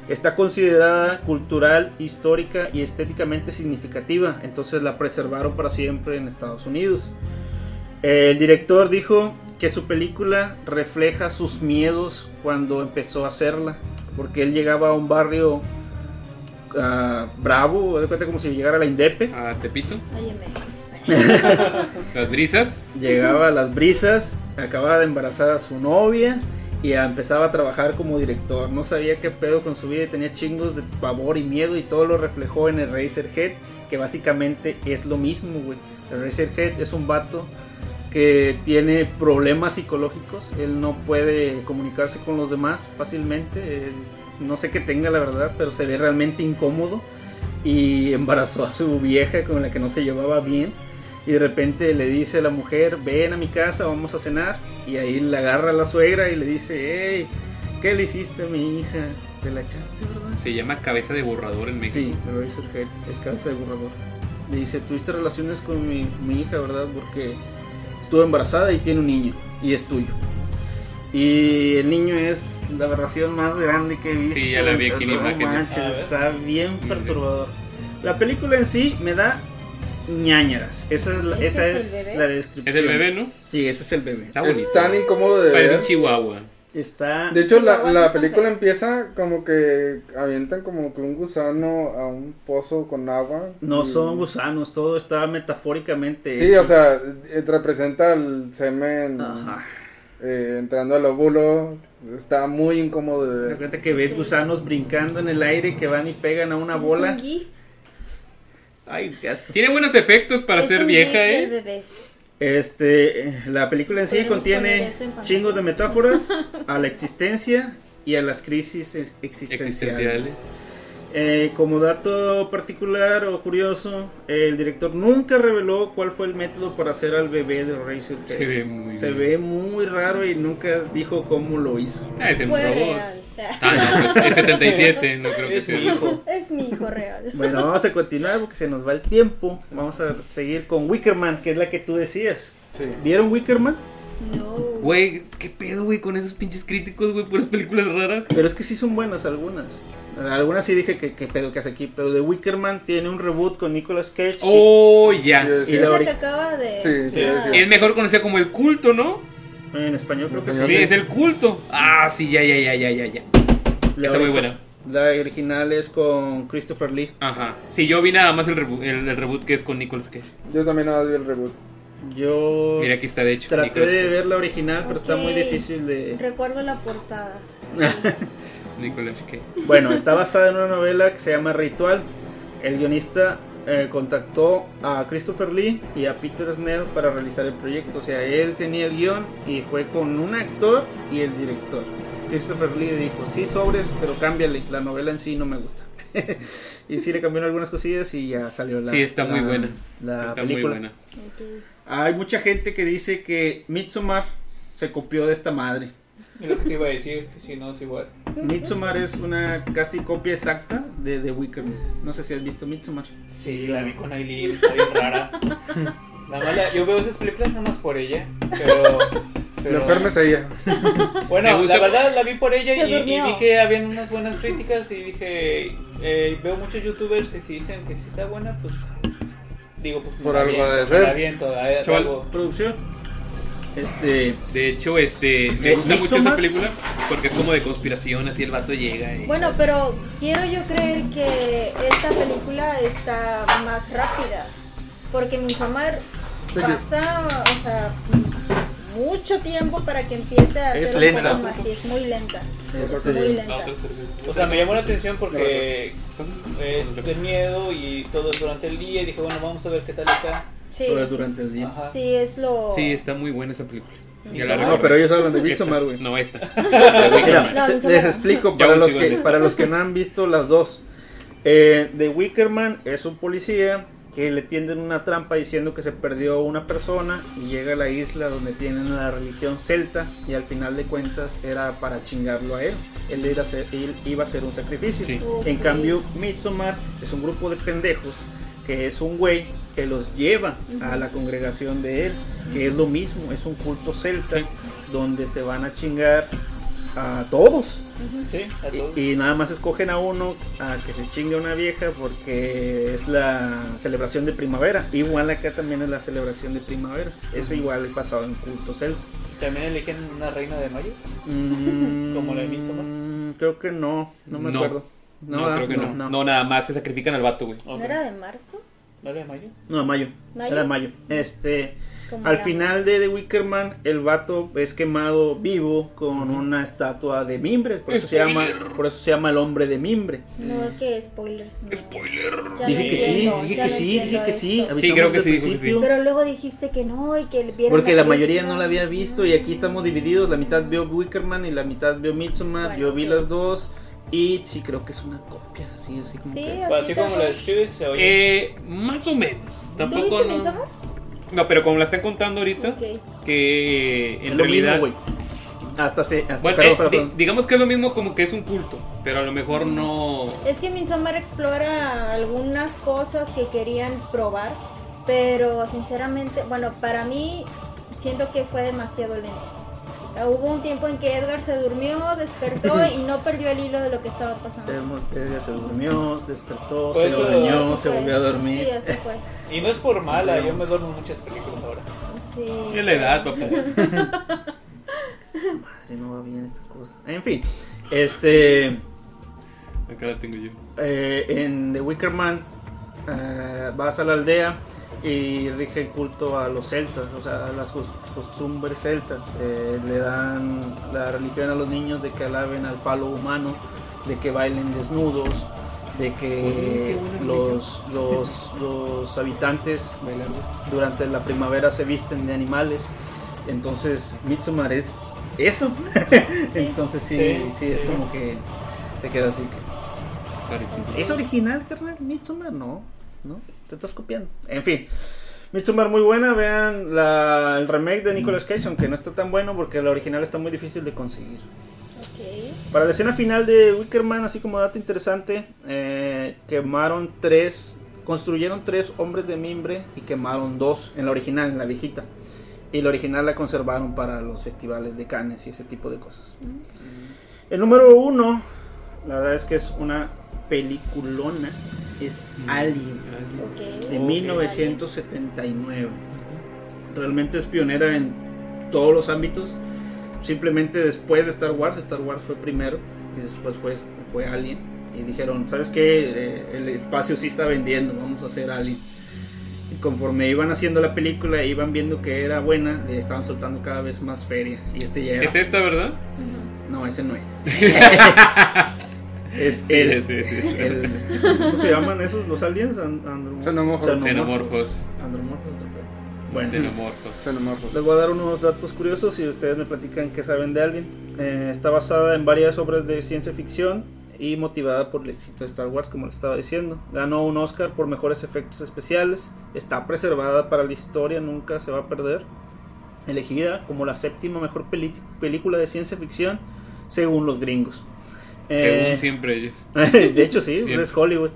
Speaker 1: Está considerada cultural, histórica y estéticamente significativa. Entonces la preservaron para siempre en Estados Unidos. El director dijo que su película refleja sus miedos cuando empezó a hacerla, porque él llegaba a un barrio ah, bravo, de cuenta como si llegara a la Indepe,
Speaker 3: Ah, Tepito. Las brisas.
Speaker 1: llegaba a las brisas, acababa de embarazar a su novia y empezaba a trabajar como director. No sabía qué pedo con su vida y tenía chingos de pavor y miedo y todo lo reflejó en el Razorhead, que básicamente es lo mismo, güey. El Razorhead es un vato que tiene problemas psicológicos, él no puede comunicarse con los demás fácilmente, no sé qué tenga la verdad, pero se ve realmente incómodo y embarazó a su vieja con la que no se llevaba bien y de repente le dice a la mujer, ven a mi casa, vamos a cenar y ahí le agarra a la suegra y le dice, hey, ¿qué le hiciste a mi hija? ¿Te la echaste, verdad?
Speaker 3: Se llama cabeza de borrador en México.
Speaker 1: Sí, Razorhead es cabeza de borrador. Le dice, tuviste relaciones con mi, mi hija, ¿verdad? Porque estuvo embarazada y tiene un niño y es tuyo. Y el niño es la aberración más grande que he visto.
Speaker 3: Sí, ya la vi aquí en imágenes.
Speaker 1: manches, está bien perturbador. La película en sí me da ñañaras. Esa es la,
Speaker 2: ¿Ese
Speaker 1: esa
Speaker 2: es
Speaker 1: es
Speaker 2: el bebé?
Speaker 1: la descripción.
Speaker 3: Es el bebé, ¿no?
Speaker 1: Sí, ese es el bebé.
Speaker 3: Está bonito.
Speaker 4: Es tan incómodo de
Speaker 3: Parece
Speaker 4: ver.
Speaker 3: un chihuahua.
Speaker 1: Está...
Speaker 4: De hecho, la, la película empieza como que avientan como que un gusano a un pozo con agua.
Speaker 1: No
Speaker 4: y-
Speaker 1: son gusanos, todo está metafóricamente.
Speaker 4: Sí,
Speaker 1: hecho.
Speaker 4: o sea, eh, representa el semen
Speaker 1: Ajá.
Speaker 4: eh, entrando al óvulo. Está muy incómodo de ver.
Speaker 1: repente que ves gusanos brincando en el aire que van y pegan a una bola. Ay, qué asco.
Speaker 3: Tiene buenos efectos para
Speaker 2: Es
Speaker 3: ser
Speaker 2: un
Speaker 3: vieja, ¿eh?
Speaker 1: Este, la película en sí contiene
Speaker 2: en
Speaker 1: chingos de metáforas a la existencia y a las crisis ex- existenciales.
Speaker 3: Existenciales.
Speaker 1: Eh, como dato particular o curioso, el director nunca reveló cuál fue el método para hacer al bebé de Razorhead.
Speaker 3: Se ve muy
Speaker 1: Se
Speaker 3: bien.
Speaker 1: ve muy raro y nunca dijo cómo lo hizo.
Speaker 3: Ah, es el robot.
Speaker 2: real.
Speaker 3: Ah, no, pues es 77, no creo que
Speaker 5: Es
Speaker 3: sea.
Speaker 5: mi hijo.
Speaker 2: Es mi hijo real.
Speaker 1: Bueno, vamos a continuar porque se nos va el tiempo. Vamos a seguir con Wickerman, que es la que tú decías.
Speaker 4: Sí.
Speaker 1: ¿Vieron Wickerman?
Speaker 2: No.
Speaker 3: Güey, ¿qué pedo, güey, con esos pinches críticos, güey, por las películas raras?
Speaker 1: Pero es que sí son buenas algunas. Algunas sí dije que, que pedo que hace aquí. Pero The Wickerman tiene un reboot con Nicolas Cage.
Speaker 3: Oh, ya.
Speaker 1: Y la
Speaker 2: que acaba de.
Speaker 4: Sí, sí,
Speaker 2: Ah.
Speaker 4: sí.
Speaker 3: Es mejor conocida como el culto, ¿no?
Speaker 1: En español creo que sí.
Speaker 3: Sí, es el culto. Ah, sí, ya, ya, ya, ya, ya, ya.
Speaker 1: La
Speaker 3: Está muy buena.
Speaker 1: La original es con Christopher Lee.
Speaker 3: Ajá. Sí, yo vi nada más el, reboot, el, el reboot que es con Nicolas Cage.
Speaker 4: Yo también no vi el reboot.
Speaker 1: Yo
Speaker 3: Mira, aquí está, de hecho.
Speaker 1: traté
Speaker 3: Nicolas
Speaker 1: de
Speaker 3: Cage.
Speaker 1: ver la original, pero está muy difícil de...
Speaker 2: Recuerdo la portada.
Speaker 3: Nicolas Cage.
Speaker 1: Bueno, está basada en una novela que se llama Ritual. El guionista eh, contactó a Christopher Lee y a Peter Snell para realizar el proyecto. O sea, él tenía el guion y fue con un actor y el director. Christopher Lee dijo, sí, sobres, pero cámbiale. La novela en sí no me gusta. y sí le cambiaron algunas cosillas y ya salió la
Speaker 3: Sí, está muy buena.
Speaker 1: La
Speaker 3: Está
Speaker 1: película.
Speaker 3: muy buena.
Speaker 1: Hay mucha gente que dice que Midsommar se copió de esta madre.
Speaker 5: Es lo que te iba a decir, que si no es igual.
Speaker 1: Midsommar es una casi copia exacta de The Wicker. No sé si has visto Midsommar.
Speaker 5: Sí, la vi con Aileen, está bien rara. Nada más la- yo veo esas películas nada más por ella, pero pero-
Speaker 4: La enferma es ella.
Speaker 3: Me
Speaker 5: Bueno,
Speaker 3: gusta-
Speaker 5: la verdad la vi por ella
Speaker 2: Se
Speaker 5: y, y
Speaker 2: durmió.
Speaker 5: vi que habían unas buenas críticas y dije, eh, veo muchos youtubers que si dicen que si está buena, pues digo, pues
Speaker 4: Por
Speaker 5: me la
Speaker 4: algo
Speaker 5: aviento,
Speaker 4: ha de
Speaker 5: me
Speaker 4: ser.
Speaker 5: la aviento, a-
Speaker 3: Chaval,
Speaker 5: algo.
Speaker 1: Producción. Este.
Speaker 3: De hecho, este, me gusta mucho esa
Speaker 1: Midsommar.
Speaker 3: película porque es como de conspiración, así el vato llega y...
Speaker 2: Bueno, pero quiero yo creer que esta película está más rápida. Porque Midsommar pasa, o sea, mucho tiempo para que empiece a
Speaker 1: Es
Speaker 2: ser
Speaker 1: lenta.
Speaker 2: un poco más. Sí, es muy lenta.
Speaker 1: Este,
Speaker 2: muy
Speaker 3: Ah,
Speaker 2: lenta.
Speaker 5: O sea, me llamó la atención porque es de miedo y todo es durante el día y dije, bueno, vamos a ver qué tal está.
Speaker 2: Sí,
Speaker 1: Todo es durante el día.
Speaker 5: Ajá.
Speaker 2: sí, es lo...
Speaker 3: Sí, está muy buena esa película.
Speaker 5: No,
Speaker 1: pero ellos hablan de. Midsommar, güey.
Speaker 3: No, esta.
Speaker 1: Mira,
Speaker 2: No,
Speaker 1: les explico para los,
Speaker 3: en
Speaker 1: que, para los que no han visto las dos. Eh, The Wickerman es un policía que le tienden una trampa diciendo que se perdió una persona y llega a la isla donde tienen la religión celta y al final de cuentas era para chingarlo a él. Él, era a hacer- él iba a hacer un sacrificio.
Speaker 3: Sí.
Speaker 1: En
Speaker 2: Ok.
Speaker 1: cambio, Midsommar es un grupo de pendejos que es un güey que los lleva a la congregación de él, que es lo mismo, es un culto celta
Speaker 3: Sí.
Speaker 1: donde se van a chingar a todos.
Speaker 5: Sí, a todos.
Speaker 1: Y, y nada más escogen a uno a que se chingue una vieja porque es la celebración de primavera. Igual acá también es la celebración de primavera. Es igual basado en culto celta.
Speaker 5: También eligen una reina de mayo.
Speaker 1: Mm,
Speaker 5: ¿Como la de Midsommar?
Speaker 1: Creo que no, no me
Speaker 3: No.
Speaker 1: acuerdo.
Speaker 3: No,
Speaker 1: ¿verdad?
Speaker 3: creo que no. no. nada más se sacrifican al vato, güey.
Speaker 2: ¿No era de marzo?
Speaker 5: ¿No era de mayo?
Speaker 1: No, de mayo.
Speaker 2: ¿Mayo?
Speaker 1: Era mayo. Este, al
Speaker 2: era-
Speaker 1: final de The Wickerman, el vato es quemado vivo con una estatua de mimbre. Por eso, se llama, por eso se llama el hombre de mimbre.
Speaker 2: No, que spoilers. no.
Speaker 3: Spoiler.
Speaker 2: Ya
Speaker 1: Dije que sí, dije que sí, dije que sí. avisamos
Speaker 3: creo que sí, dijo que sí.
Speaker 2: Pero luego dijiste que no y que vieron
Speaker 1: Porque la mayoría
Speaker 2: película.
Speaker 1: no la había visto y aquí estamos divididos. La mitad vio Wickerman y la mitad vio Midsommar.
Speaker 2: Bueno,
Speaker 1: Yo vi
Speaker 2: ok.
Speaker 1: las dos y sí creo que es una copia. Así, así como
Speaker 2: Sí,
Speaker 1: que-
Speaker 2: así
Speaker 5: así como lo describes, se oye.
Speaker 3: Eh, más o menos.
Speaker 2: ¿Tú
Speaker 3: Tampoco
Speaker 2: viste
Speaker 3: no.
Speaker 2: Midsommar?
Speaker 3: No, pero como la están contando ahorita,
Speaker 2: Ok.
Speaker 3: que
Speaker 1: es
Speaker 3: en
Speaker 1: lo
Speaker 3: realidad.
Speaker 1: mismo, güey. Hasta se. Hasta,
Speaker 3: Bueno,
Speaker 1: perdón,
Speaker 3: eh,
Speaker 1: perdón.
Speaker 3: digamos que es lo mismo como que es un culto, pero a lo mejor no.
Speaker 2: Es que Midsommar explora algunas cosas que querían probar, pero sinceramente, bueno, para mí siento que fue demasiado lento. Eh, Hubo un tiempo en que Edgar se durmió, despertó y no perdió el hilo de lo que estaba pasando.
Speaker 1: Vemos que ella se durmió, se despertó,
Speaker 5: Pues
Speaker 1: se
Speaker 5: eso-
Speaker 1: bañó,
Speaker 2: Así
Speaker 1: se volvió a dormir.
Speaker 2: Sí, así fue.
Speaker 5: Y no es por mala, yo me duermo en muchas películas ahora.
Speaker 2: Sí.
Speaker 3: Es la edad, papá.
Speaker 1: Madre, no va bien esta cosa. En fin, este.
Speaker 3: Acá la tengo yo.
Speaker 1: eh, en The Wicker Man eh, vas a la aldea y rige el culto a los celtas, o sea, a las cos- costumbres celtas. Eh, le dan la religión a los niños de que alaben al falo humano, de que bailen desnudos, de que los, los, los habitantes durante la primavera se visten de animales. Entonces, Midsommar es eso.
Speaker 2: Sí.
Speaker 1: Entonces, sí,
Speaker 5: Sí,
Speaker 1: sí, es
Speaker 5: sí.
Speaker 1: como que te queda así. ¿Es original, carnal? Midsommar, no. ¿No? Te estás copiando. En fin. Midsommar muy buena. Vean la- el remake de Nicolas Cage, aunque no está tan bueno porque la original está muy difícil de conseguir. Para la escena final de Wickerman, así como dato interesante, eh, quemaron tres, construyeron tres hombres de mimbre y quemaron dos en la original, en la viejita. Y la original la conservaron para los festivales de Cannes y ese tipo de cosas. El número uno, la verdad es que es una peliculona, es Alien
Speaker 2: Ok.
Speaker 1: de
Speaker 5: Ok.
Speaker 1: 1979. Realmente es pionera en todos los ámbitos. Simplemente después de Star Wars, Star Wars fue primero y después fue, fue Alien. Y dijeron, ¿sabes qué? Eh, el espacio sí está vendiendo, vamos a hacer Alien. Y conforme iban haciendo la película e iban viendo que era buena, le estaban soltando cada vez más feria. Y este ya era...
Speaker 3: ¿Es esta, verdad?
Speaker 1: No, ese no es. es
Speaker 3: Sí,
Speaker 1: el,
Speaker 3: sí, sí, sí.
Speaker 1: el- ¿Cómo se llaman esos? ¿Los aliens? An- andromo-
Speaker 4: Xenomorfos.
Speaker 3: Xenomorfos.
Speaker 1: Andromorfos. Bueno,
Speaker 3: Xenomorfos.
Speaker 4: Xenomorfos.
Speaker 1: les voy a dar unos datos curiosos y ustedes me platican qué saben de Alien. Eh, está basada en varias obras de ciencia ficción y motivada por el éxito de Star Wars, como les estaba diciendo. Ganó un Oscar por mejores efectos especiales. Está preservada para la historia, nunca se va a perder. Elegida como la séptima mejor película de ciencia ficción según los gringos.
Speaker 3: Según
Speaker 1: Eh,
Speaker 3: siempre ellos.
Speaker 1: de hecho, sí,
Speaker 3: Siempre.
Speaker 1: es Hollywood.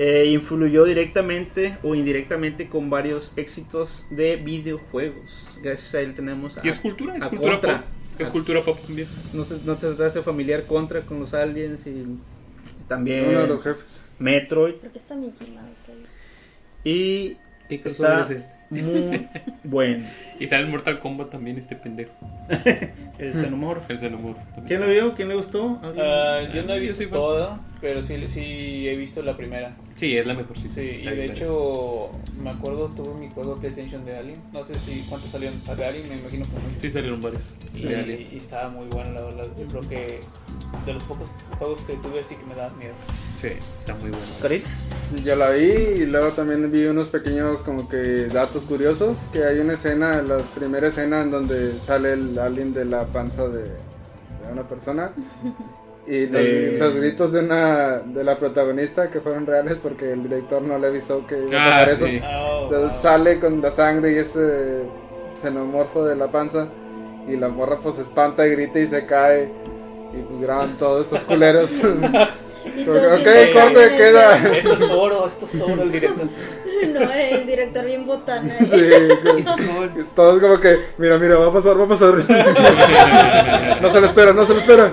Speaker 1: eh, influyó directamente o indirectamente con varios éxitos de videojuegos. Gracias a él tenemos a,
Speaker 3: Y es cultura, es cultura
Speaker 1: Contra.
Speaker 3: pop. Es cultura pop también.
Speaker 1: No, se- no te hace familiar Contra con los aliens y también
Speaker 4: Uno de los jefes.
Speaker 1: Metroid.
Speaker 2: Está Mickey Mouse ahí.
Speaker 1: Y
Speaker 3: ¿Qué
Speaker 1: está
Speaker 3: es este?
Speaker 1: Muy bueno.
Speaker 3: Y sale en Mortal Kombat también este pendejo.
Speaker 1: El xenomorfo.
Speaker 3: El también.
Speaker 1: ¿Quién lo vio? ¿Quién le gustó?
Speaker 5: Ah, yo no he
Speaker 3: Yo
Speaker 5: visto todo, pero sí, sí he visto la primera.
Speaker 3: Sí, es la mejor. Sí,
Speaker 5: Sí, y de hecho, me acuerdo, tuve mi juego de PlayStation de Alien. No sé si cuántos salieron de Alien, me imagino que muchos.
Speaker 3: Sí, salieron varios.
Speaker 5: Y, estaba muy bueno, la verdad. Yo creo que de los pocos juegos que tuve así que me daban miedo.
Speaker 3: Sí, está muy bueno.
Speaker 1: Oscarín.
Speaker 4: Ya la vi y luego también vi unos pequeños como que datos curiosos, que hay una escena, la primera escena en donde sale el alien de la panza de, de una persona y los,
Speaker 1: De-
Speaker 4: los gritos de una de la protagonista que fueron reales porque el director no le avisó que iba a
Speaker 3: Ah,
Speaker 4: pasar eso.
Speaker 3: sí.
Speaker 5: Oh,
Speaker 4: Entonces
Speaker 5: wow.
Speaker 4: sale con la sangre y ese xenomorfo de la panza y la morra pues se espanta y grita y se cae y pues graban todos estos culeros.
Speaker 2: Y
Speaker 4: Ok,
Speaker 2: botanas,
Speaker 4: queda.
Speaker 5: Esto es oro, esto es oro el director.
Speaker 2: No, el director bien botana.
Speaker 4: Sí, que- es todos como que, mira, mira, va a pasar, va a pasar. No se lo espera, no se lo espera.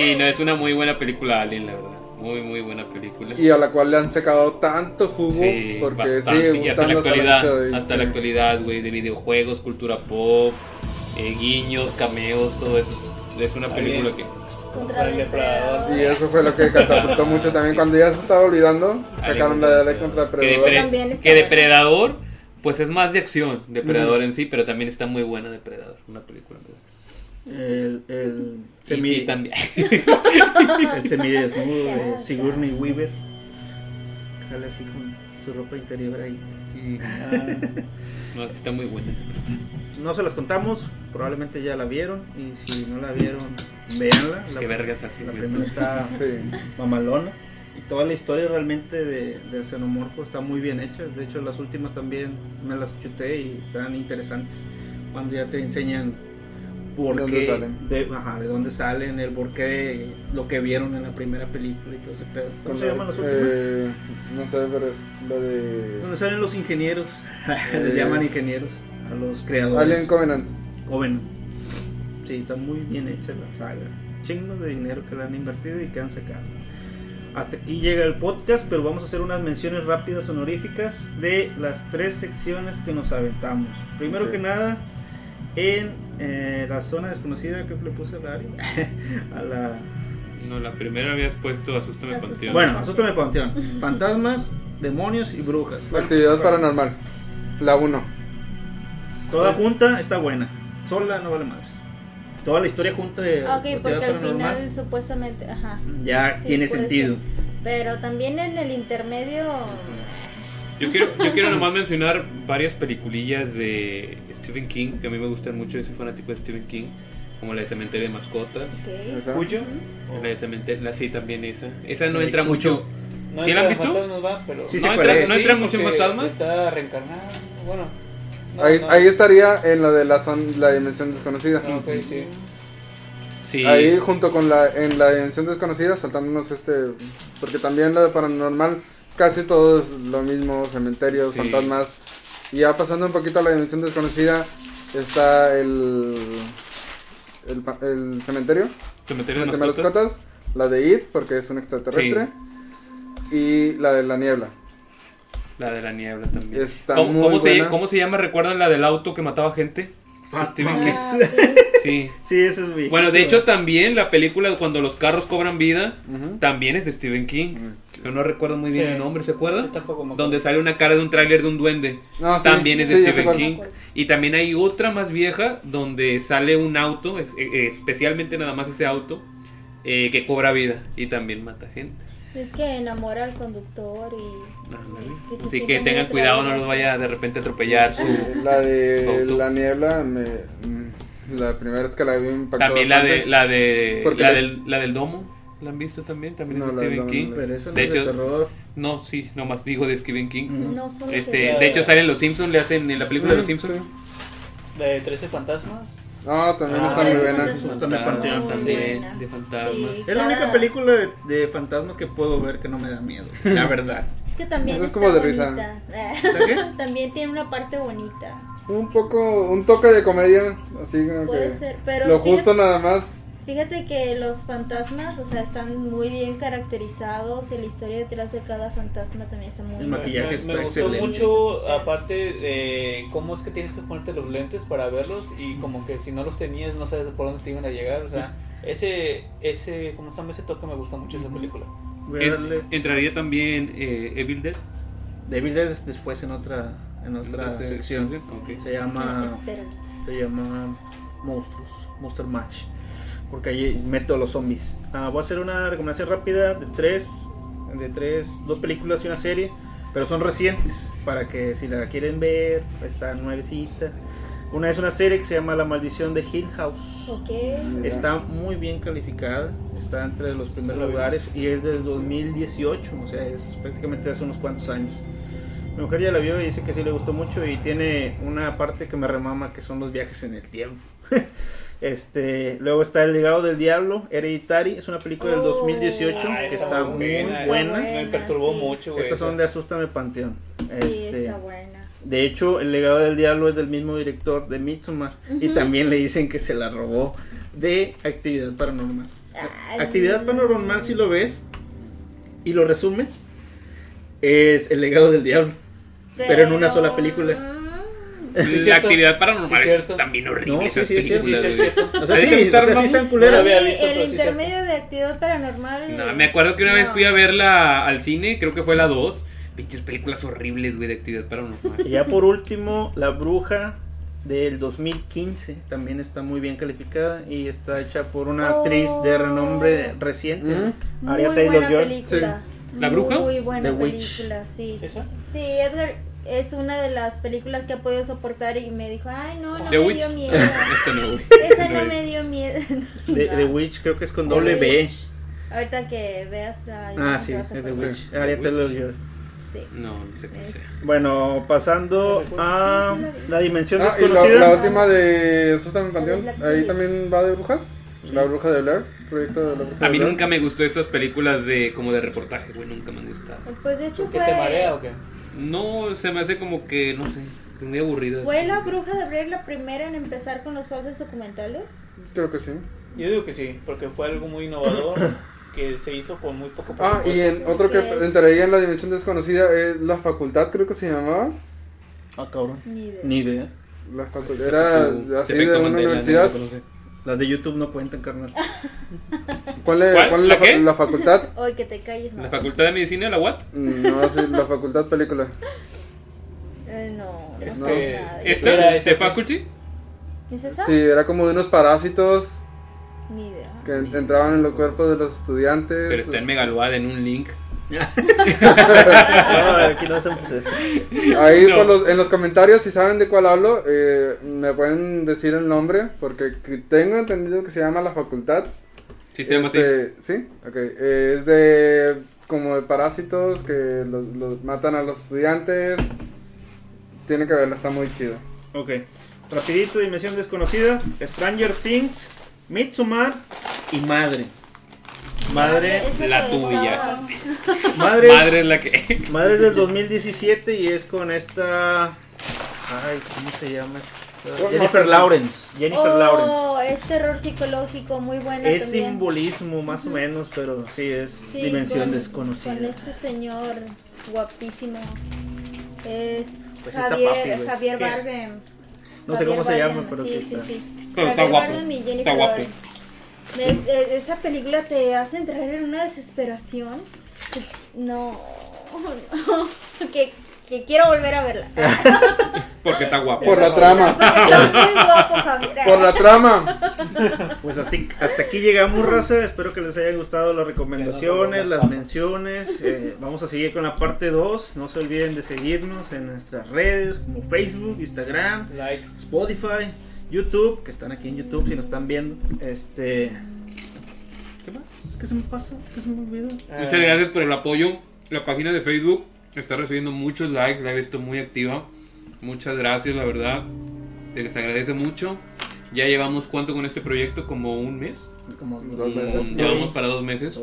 Speaker 3: Sí, no, es una muy buena película Alien, la verdad. Muy, muy buena película.
Speaker 4: Y a la cual le han sacado tanto jugo
Speaker 3: Sí,
Speaker 4: porque
Speaker 3: bastante.
Speaker 4: sigue
Speaker 3: y hasta la actualidad, hasta
Speaker 4: sí.
Speaker 3: la actualidad, güey, de videojuegos, cultura pop, eh, guiños, cameos, todo eso. Es una película que
Speaker 2: Contra el
Speaker 5: El depredador.
Speaker 2: depredador.
Speaker 4: Y eso fue lo que catapultó mucho también cuando ya se estaba olvidando, sacaron la de contra
Speaker 3: que,
Speaker 4: Predador.
Speaker 3: Depre-
Speaker 2: También está
Speaker 3: que. Depredador, pues es más de acción, Depredador en sí, pero también está muy buena Depredador, una película muy buena.
Speaker 1: El, el, semi,
Speaker 3: y también.
Speaker 1: el semidesnudo de Sigourney Weaver. Que sale así con su ropa interior ahí.
Speaker 3: Sí. No, sí está muy buena.
Speaker 1: No se las contamos, probablemente ya la vieron. Y si no la vieron, véanla.
Speaker 3: Pues
Speaker 1: La-
Speaker 3: qué vergas así,
Speaker 1: La primera está
Speaker 4: Sí.
Speaker 1: mamalona. Y toda la historia realmente de, del xenomorfo está muy bien hecha. De hecho, las últimas también me las chuté y están interesantes. Cuando ya te enseñan por
Speaker 4: ¿Dónde
Speaker 1: qué,
Speaker 4: salen?
Speaker 1: De, ajá, de dónde salen, el por qué, lo que vieron en la primera película y todo ese pedo. ¿Cómo se
Speaker 4: la-
Speaker 1: llaman las últimas?
Speaker 4: eh, no sé, pero es lo de
Speaker 1: Donde salen los ingenieros. Les llaman
Speaker 4: Es-
Speaker 1: ingenieros a los creadores.
Speaker 4: Alien Covenant.
Speaker 1: Covenant. Sí, está muy bien hecha la saga. Chingos de dinero que le han invertido y que han sacado. Hasta aquí llega el podcast, pero vamos a hacer unas menciones rápidas honoríficas de las tres secciones que nos aventamos. Primero
Speaker 4: Ok.
Speaker 1: que nada, en eh, la zona desconocida que le puse área. a la...
Speaker 3: No, la primera habías puesto Asústame. Panteón.
Speaker 1: Bueno, asústame panteón. Fantasmas, demonios y brujas. ¿Cuál-
Speaker 4: Actividad paranormal. La 1.
Speaker 1: Toda junta está buena. Sola no vale más. Toda la historia junta de
Speaker 2: Ok, porque al final supuestamente, ajá.
Speaker 1: ya
Speaker 2: Sí,
Speaker 1: tiene sentido.
Speaker 2: ser. Pero también en el intermedio.
Speaker 3: Yo quiero, yo quiero nomás mencionar varias peliculillas de Stephen King, que a mí me gustan mucho, yo soy fanático de Stephen King, como la de Cementerio de Mascotas.
Speaker 2: ok.
Speaker 4: Esa.
Speaker 1: ¿Cuyo?
Speaker 3: La de Cementerio, la sí también esa. Esa no entra
Speaker 1: mucho.
Speaker 5: No
Speaker 3: ¿Sí la han
Speaker 5: entra
Speaker 3: visto?
Speaker 5: fantasmas, va, pero...
Speaker 1: Sí,
Speaker 3: no entra,
Speaker 5: Sí,
Speaker 3: mucho en fantasmas.
Speaker 5: Está reencarnado. Bueno. no,
Speaker 4: ahí,
Speaker 5: no.
Speaker 4: ahí estaría en lo de la, zon- la dimensión desconocida.
Speaker 5: Ah, ok, sí.
Speaker 3: Sí.
Speaker 4: Ahí junto con la en la dimensión desconocida, saltándonos este, porque también la de paranormal casi todo es lo mismo, cementerios,
Speaker 3: Sí.
Speaker 4: fantasmas. Y ya pasando un poquito a la dimensión desconocida, está el el, el cementerio,
Speaker 3: Cementerio de Mascotas.
Speaker 4: mascotas, la de It porque es un extraterrestre y la de la niebla.
Speaker 3: La de la niebla también.
Speaker 4: Está
Speaker 3: ¿Cómo,
Speaker 4: muy
Speaker 3: cómo se. ¿Cómo se llama? ¿Recuerdan la del auto que mataba gente? Stephen King.
Speaker 2: Ah,
Speaker 3: Sí.
Speaker 1: Sí, ese es viejísimo.
Speaker 3: Bueno, de hecho también la película cuando los carros cobran vida también es de Stephen King. Que no recuerdo muy bien
Speaker 5: Sí.
Speaker 3: el nombre, ¿se acuerdan?
Speaker 5: Yo tampoco me.
Speaker 3: Donde sale una cara de un tráiler de un duende.
Speaker 4: No, sí,
Speaker 3: también es de
Speaker 4: sí,
Speaker 3: Stephen. King. Y también hay otra más vieja donde sale un auto, ex- eh, especialmente nada más ese auto, eh, que cobra vida y también mata gente.
Speaker 2: Es que enamora al conductor y.
Speaker 3: Así que tengan cuidado, no los vaya de repente a atropellar su...
Speaker 4: La de
Speaker 3: Auto.
Speaker 4: la niebla me mm, la primera vez que la vi impactó
Speaker 3: También la de la de la
Speaker 4: le-
Speaker 3: del, la del domo. ¿La han visto también? También
Speaker 4: No,
Speaker 3: es de Stephen
Speaker 4: domo
Speaker 3: King.
Speaker 4: no
Speaker 1: Pero eso no
Speaker 3: De
Speaker 1: es de
Speaker 3: hecho-
Speaker 1: terror.
Speaker 3: No, sí, nomás digo de Stephen King.
Speaker 1: Mm.
Speaker 2: No
Speaker 3: Este, de hecho salen los Simpsons, le hacen en la película de los
Speaker 4: Sí,
Speaker 3: Simpsons.
Speaker 4: sí.
Speaker 5: De 13 fantasmas.
Speaker 4: No, también
Speaker 2: Ah,
Speaker 4: está muy buena.
Speaker 2: Fantasmas
Speaker 1: Está de fantasmas
Speaker 3: también,
Speaker 2: buena.
Speaker 3: de fantasmas.
Speaker 2: Sí,
Speaker 1: Es la
Speaker 2: cada-
Speaker 1: única película de, de fantasmas que puedo ver que no me da miedo, la verdad.
Speaker 2: Es que también
Speaker 4: Es como de risa.
Speaker 2: también tiene una parte bonita.
Speaker 4: Un poco, un toque de comedia, así como
Speaker 2: Puede
Speaker 4: que
Speaker 2: ser, pero
Speaker 4: lo
Speaker 2: fíjate-
Speaker 4: justo nada más.
Speaker 2: Fíjate que los fantasmas, o sea, están muy bien caracterizados y la historia detrás de cada fantasma también está muy
Speaker 1: El
Speaker 2: bien.
Speaker 1: maquillaje
Speaker 5: me,
Speaker 1: está
Speaker 5: me gustó
Speaker 1: excelente.
Speaker 5: mucho, aparte de cómo es que tienes que ponerte los lentes para verlos y como que si no los tenías no sabes por dónde te iban a llegar. O sea, ese, ese, ¿cómo se llama? Ese toque me gusta mucho esa película.
Speaker 3: En- entraría también eh, Evil Dead.
Speaker 1: Devil Dead es después en otra en otra
Speaker 3: Entonces,
Speaker 1: sección.
Speaker 3: sí, ok.
Speaker 1: Se llama se llama Monstruos, Monster Match, porque ahí meto a los zombies. Ah, voy a hacer una recomendación rápida de tres, de tres, dos películas y una serie, pero son recientes para que si la quieren ver está nuevecita. Una es una serie que se llama La Maldición de Hill House.
Speaker 2: Ok.
Speaker 1: Está muy bien calificada, está entre los primeros
Speaker 5: Sí,
Speaker 1: lugares y es del 2018, o sea, es prácticamente hace unos cuantos años. Mi mujer ya la vio y dice que sí le gustó mucho y tiene una parte que me remama que son los viajes en el tiempo. este, luego está El legado del diablo, Hereditary, es una película del
Speaker 2: Oh.
Speaker 1: 2018
Speaker 5: Ah,
Speaker 1: que está
Speaker 5: muy
Speaker 1: muy
Speaker 5: buena,
Speaker 1: buena.
Speaker 5: Me perturbó
Speaker 2: sí.
Speaker 5: mucho, güey.
Speaker 1: Estas son de Asústame Panteón.
Speaker 2: Sí,
Speaker 1: Este,
Speaker 2: está buena.
Speaker 1: de hecho, El legado del diablo es del mismo director de Midsommar y también le dicen que se la robó de Actividad Paranormal.
Speaker 2: Ay,
Speaker 1: Actividad Paranormal, si lo ves y lo resumes, es El legado del diablo. pero en una sola película.
Speaker 5: Sí,
Speaker 3: la
Speaker 5: cierto.
Speaker 3: actividad paranormal
Speaker 5: Sí,
Speaker 3: es también horrible.
Speaker 1: No, sí,
Speaker 3: esas
Speaker 1: sí. O sea,
Speaker 3: ¿A ti
Speaker 1: sí, o sea, están culeras.
Speaker 2: el
Speaker 5: pero sí es
Speaker 2: intermedio de actividad paranormal.
Speaker 3: No, me acuerdo que una vez fui a verla al cine, creo que fue la 2. Pinches películas horribles, güey, de actividad paranormal.
Speaker 1: Y ya por último, La Bruja del 2015 también está muy bien calificada y está hecha por una actriz de renombre reciente,
Speaker 4: Mm.
Speaker 2: Muy
Speaker 1: Aria
Speaker 2: buena
Speaker 1: Taylor-Joy.
Speaker 2: película.
Speaker 3: ¿La bruja?
Speaker 2: Muy buena
Speaker 1: The Witch.
Speaker 2: película, sí.
Speaker 5: ¿Esa?
Speaker 2: Sí, Edgar es una de las películas que ha podido soportar y me dijo, ay, no, no
Speaker 3: The
Speaker 2: me
Speaker 3: Witch.
Speaker 2: dio miedo.
Speaker 3: Esta no.
Speaker 2: Esa no
Speaker 3: es.
Speaker 2: me dio miedo.
Speaker 1: The,
Speaker 2: No.
Speaker 1: The Witch creo que es con
Speaker 2: The
Speaker 1: doble B.
Speaker 2: Ahorita que veas la
Speaker 1: Ah, sí,
Speaker 2: te a
Speaker 1: es The. Witch. Aria Taylor-Joy.
Speaker 2: Sí.
Speaker 3: No, no sé cuál
Speaker 2: Es-
Speaker 3: sea.
Speaker 1: Bueno, pasando a
Speaker 2: Sí, sí la
Speaker 1: dimensión
Speaker 4: Ah, y la,
Speaker 1: desconocida.
Speaker 4: la última de Asústame Panteón, ahí también va de brujas. La bruja de Blair, proyecto de la bruja
Speaker 3: A mí nunca me gustó esas películas de como de reportaje, güey, nunca me han gustado.
Speaker 2: Pues de hecho
Speaker 5: ¿Qué
Speaker 2: fue,
Speaker 5: te marea o qué?
Speaker 3: No, se me hace como que, no sé, muy aburridas.
Speaker 2: fue la bruja de Blair la primera en empezar con los falsos documentales.
Speaker 4: Creo que sí.
Speaker 5: Yo digo que sí, porque fue algo muy innovador que se hizo con muy poco
Speaker 4: Ah, y en otro que entraría en la dimensión desconocida es la facultad, creo que se llamaba.
Speaker 1: Ah, cabrón.
Speaker 2: Ni idea.
Speaker 1: Ni idea.
Speaker 4: La facultad era
Speaker 3: Tu
Speaker 4: así de una universidad.
Speaker 3: no.
Speaker 1: Las de YouTube no cuentan, carnal.
Speaker 4: ¿Cuál es,
Speaker 3: ¿Cuál?
Speaker 4: cuál es
Speaker 3: ¿La
Speaker 4: la,
Speaker 3: qué?
Speaker 4: la facultad?
Speaker 2: Hoy que te calles, no.
Speaker 3: ¿La Facultad de Medicina, la UAT?
Speaker 4: No, sí, la facultad película.
Speaker 2: Eh, no, no
Speaker 5: Este.
Speaker 3: ¿Esta?
Speaker 5: Era
Speaker 3: ¿De Faculty?
Speaker 2: ¿Es esa?
Speaker 4: Sí, era como de unos parásitos
Speaker 2: Ni idea.
Speaker 4: que en- entraban en los cuerpos de los estudiantes.
Speaker 3: Pero está en Megaload en un link.
Speaker 1: No, aquí no hacemos eso.
Speaker 4: Ahí
Speaker 3: No.
Speaker 4: por los- en los comentarios, si saben de cuál hablo, eh, me pueden decir el nombre, porque que- tengo entendido que se llama la facultad.
Speaker 3: Sí, se llama así.
Speaker 4: Este, Sí, ok. Eh, es de como de parásitos que los, los matan a los estudiantes. Tiene que verla, está muy chido.
Speaker 1: Ok. Rapidito, Dimensión Desconocida, Stranger Things, Midsommar y Madre. Madre,
Speaker 3: la
Speaker 2: que
Speaker 3: tuya.
Speaker 1: Madre,
Speaker 3: Madre es la que.
Speaker 1: Madre es del 2017 y es con esta... Ay, ¿cómo se llama? Jennifer Lawrence. Jennifer Lawrence.
Speaker 2: Oh, es terror psicológico, muy buena
Speaker 1: Es
Speaker 2: también.
Speaker 1: simbolismo más o menos, pero sí es
Speaker 2: Sí,
Speaker 1: dimensión
Speaker 2: con-
Speaker 1: desconocida.
Speaker 2: Con este señor guapísimo. Es
Speaker 1: Pues está
Speaker 2: Javier,
Speaker 1: papi.
Speaker 2: Javier. Bardem.
Speaker 1: No sé
Speaker 2: Javier
Speaker 1: cómo se llama,
Speaker 2: Bardem,
Speaker 1: pero sí, está.
Speaker 3: Pero está
Speaker 2: Javier
Speaker 3: guapo,
Speaker 2: Bardem y
Speaker 3: está
Speaker 2: Jennifer
Speaker 3: guapo.
Speaker 2: Lawrence. Es- es- esa película te hace entrar en una desesperación. No, no, que, que quiero volver a verla.
Speaker 3: Porque está guapo.
Speaker 4: Por la trama.
Speaker 2: Está muy guapo, Javier.
Speaker 4: Por la trama.
Speaker 1: Pues hasta, hasta aquí llegamos, raza. Espero que les haya gustado las recomendaciones, las menciones. Eh, vamos a seguir con la parte 2. No se olviden de seguirnos en nuestras redes como Facebook, Instagram,
Speaker 5: Likes.
Speaker 1: Spotify, YouTube, que están aquí en YouTube si nos están viendo. Este. ¿Qué más? ¿Qué se me pasa? ¿Qué se me olvidó?
Speaker 3: Muchas gracias por el apoyo. La página de Facebook está recibiendo muchos likes, la he visto muy activa. Muchas gracias, la verdad. Se les agradece mucho. Ya llevamos cuánto con este proyecto, como un mes.
Speaker 1: Como
Speaker 4: Dos meses.
Speaker 3: Llevamos para dos meses.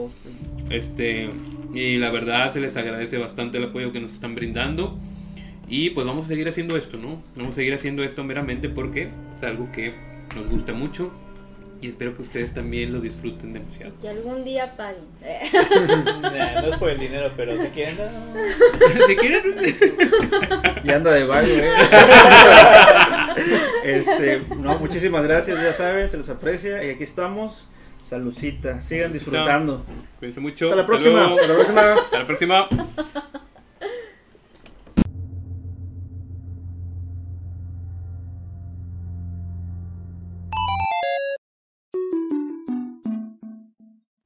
Speaker 3: Este, y la verdad se les agradece bastante el apoyo que nos están brindando. Y pues vamos a seguir haciendo esto, ¿no? Vamos a seguir haciendo esto meramente porque es algo que nos gusta mucho. Y espero que ustedes también lo disfruten demasiado.
Speaker 2: Que algún día paguen.
Speaker 5: Nah, no es por el dinero, pero si quieren. no.
Speaker 3: si quieren.
Speaker 1: Y anda de vago, eh. este, no, muchísimas gracias, ya saben, se les aprecia. Y aquí estamos. Saludcita, sigan disfrutando.
Speaker 3: Cuídense mucho.
Speaker 1: Hasta la próxima.
Speaker 3: luego.
Speaker 4: Hasta la próxima.
Speaker 3: Hasta la próxima.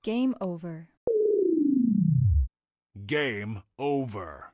Speaker 6: Game over.
Speaker 7: Game over.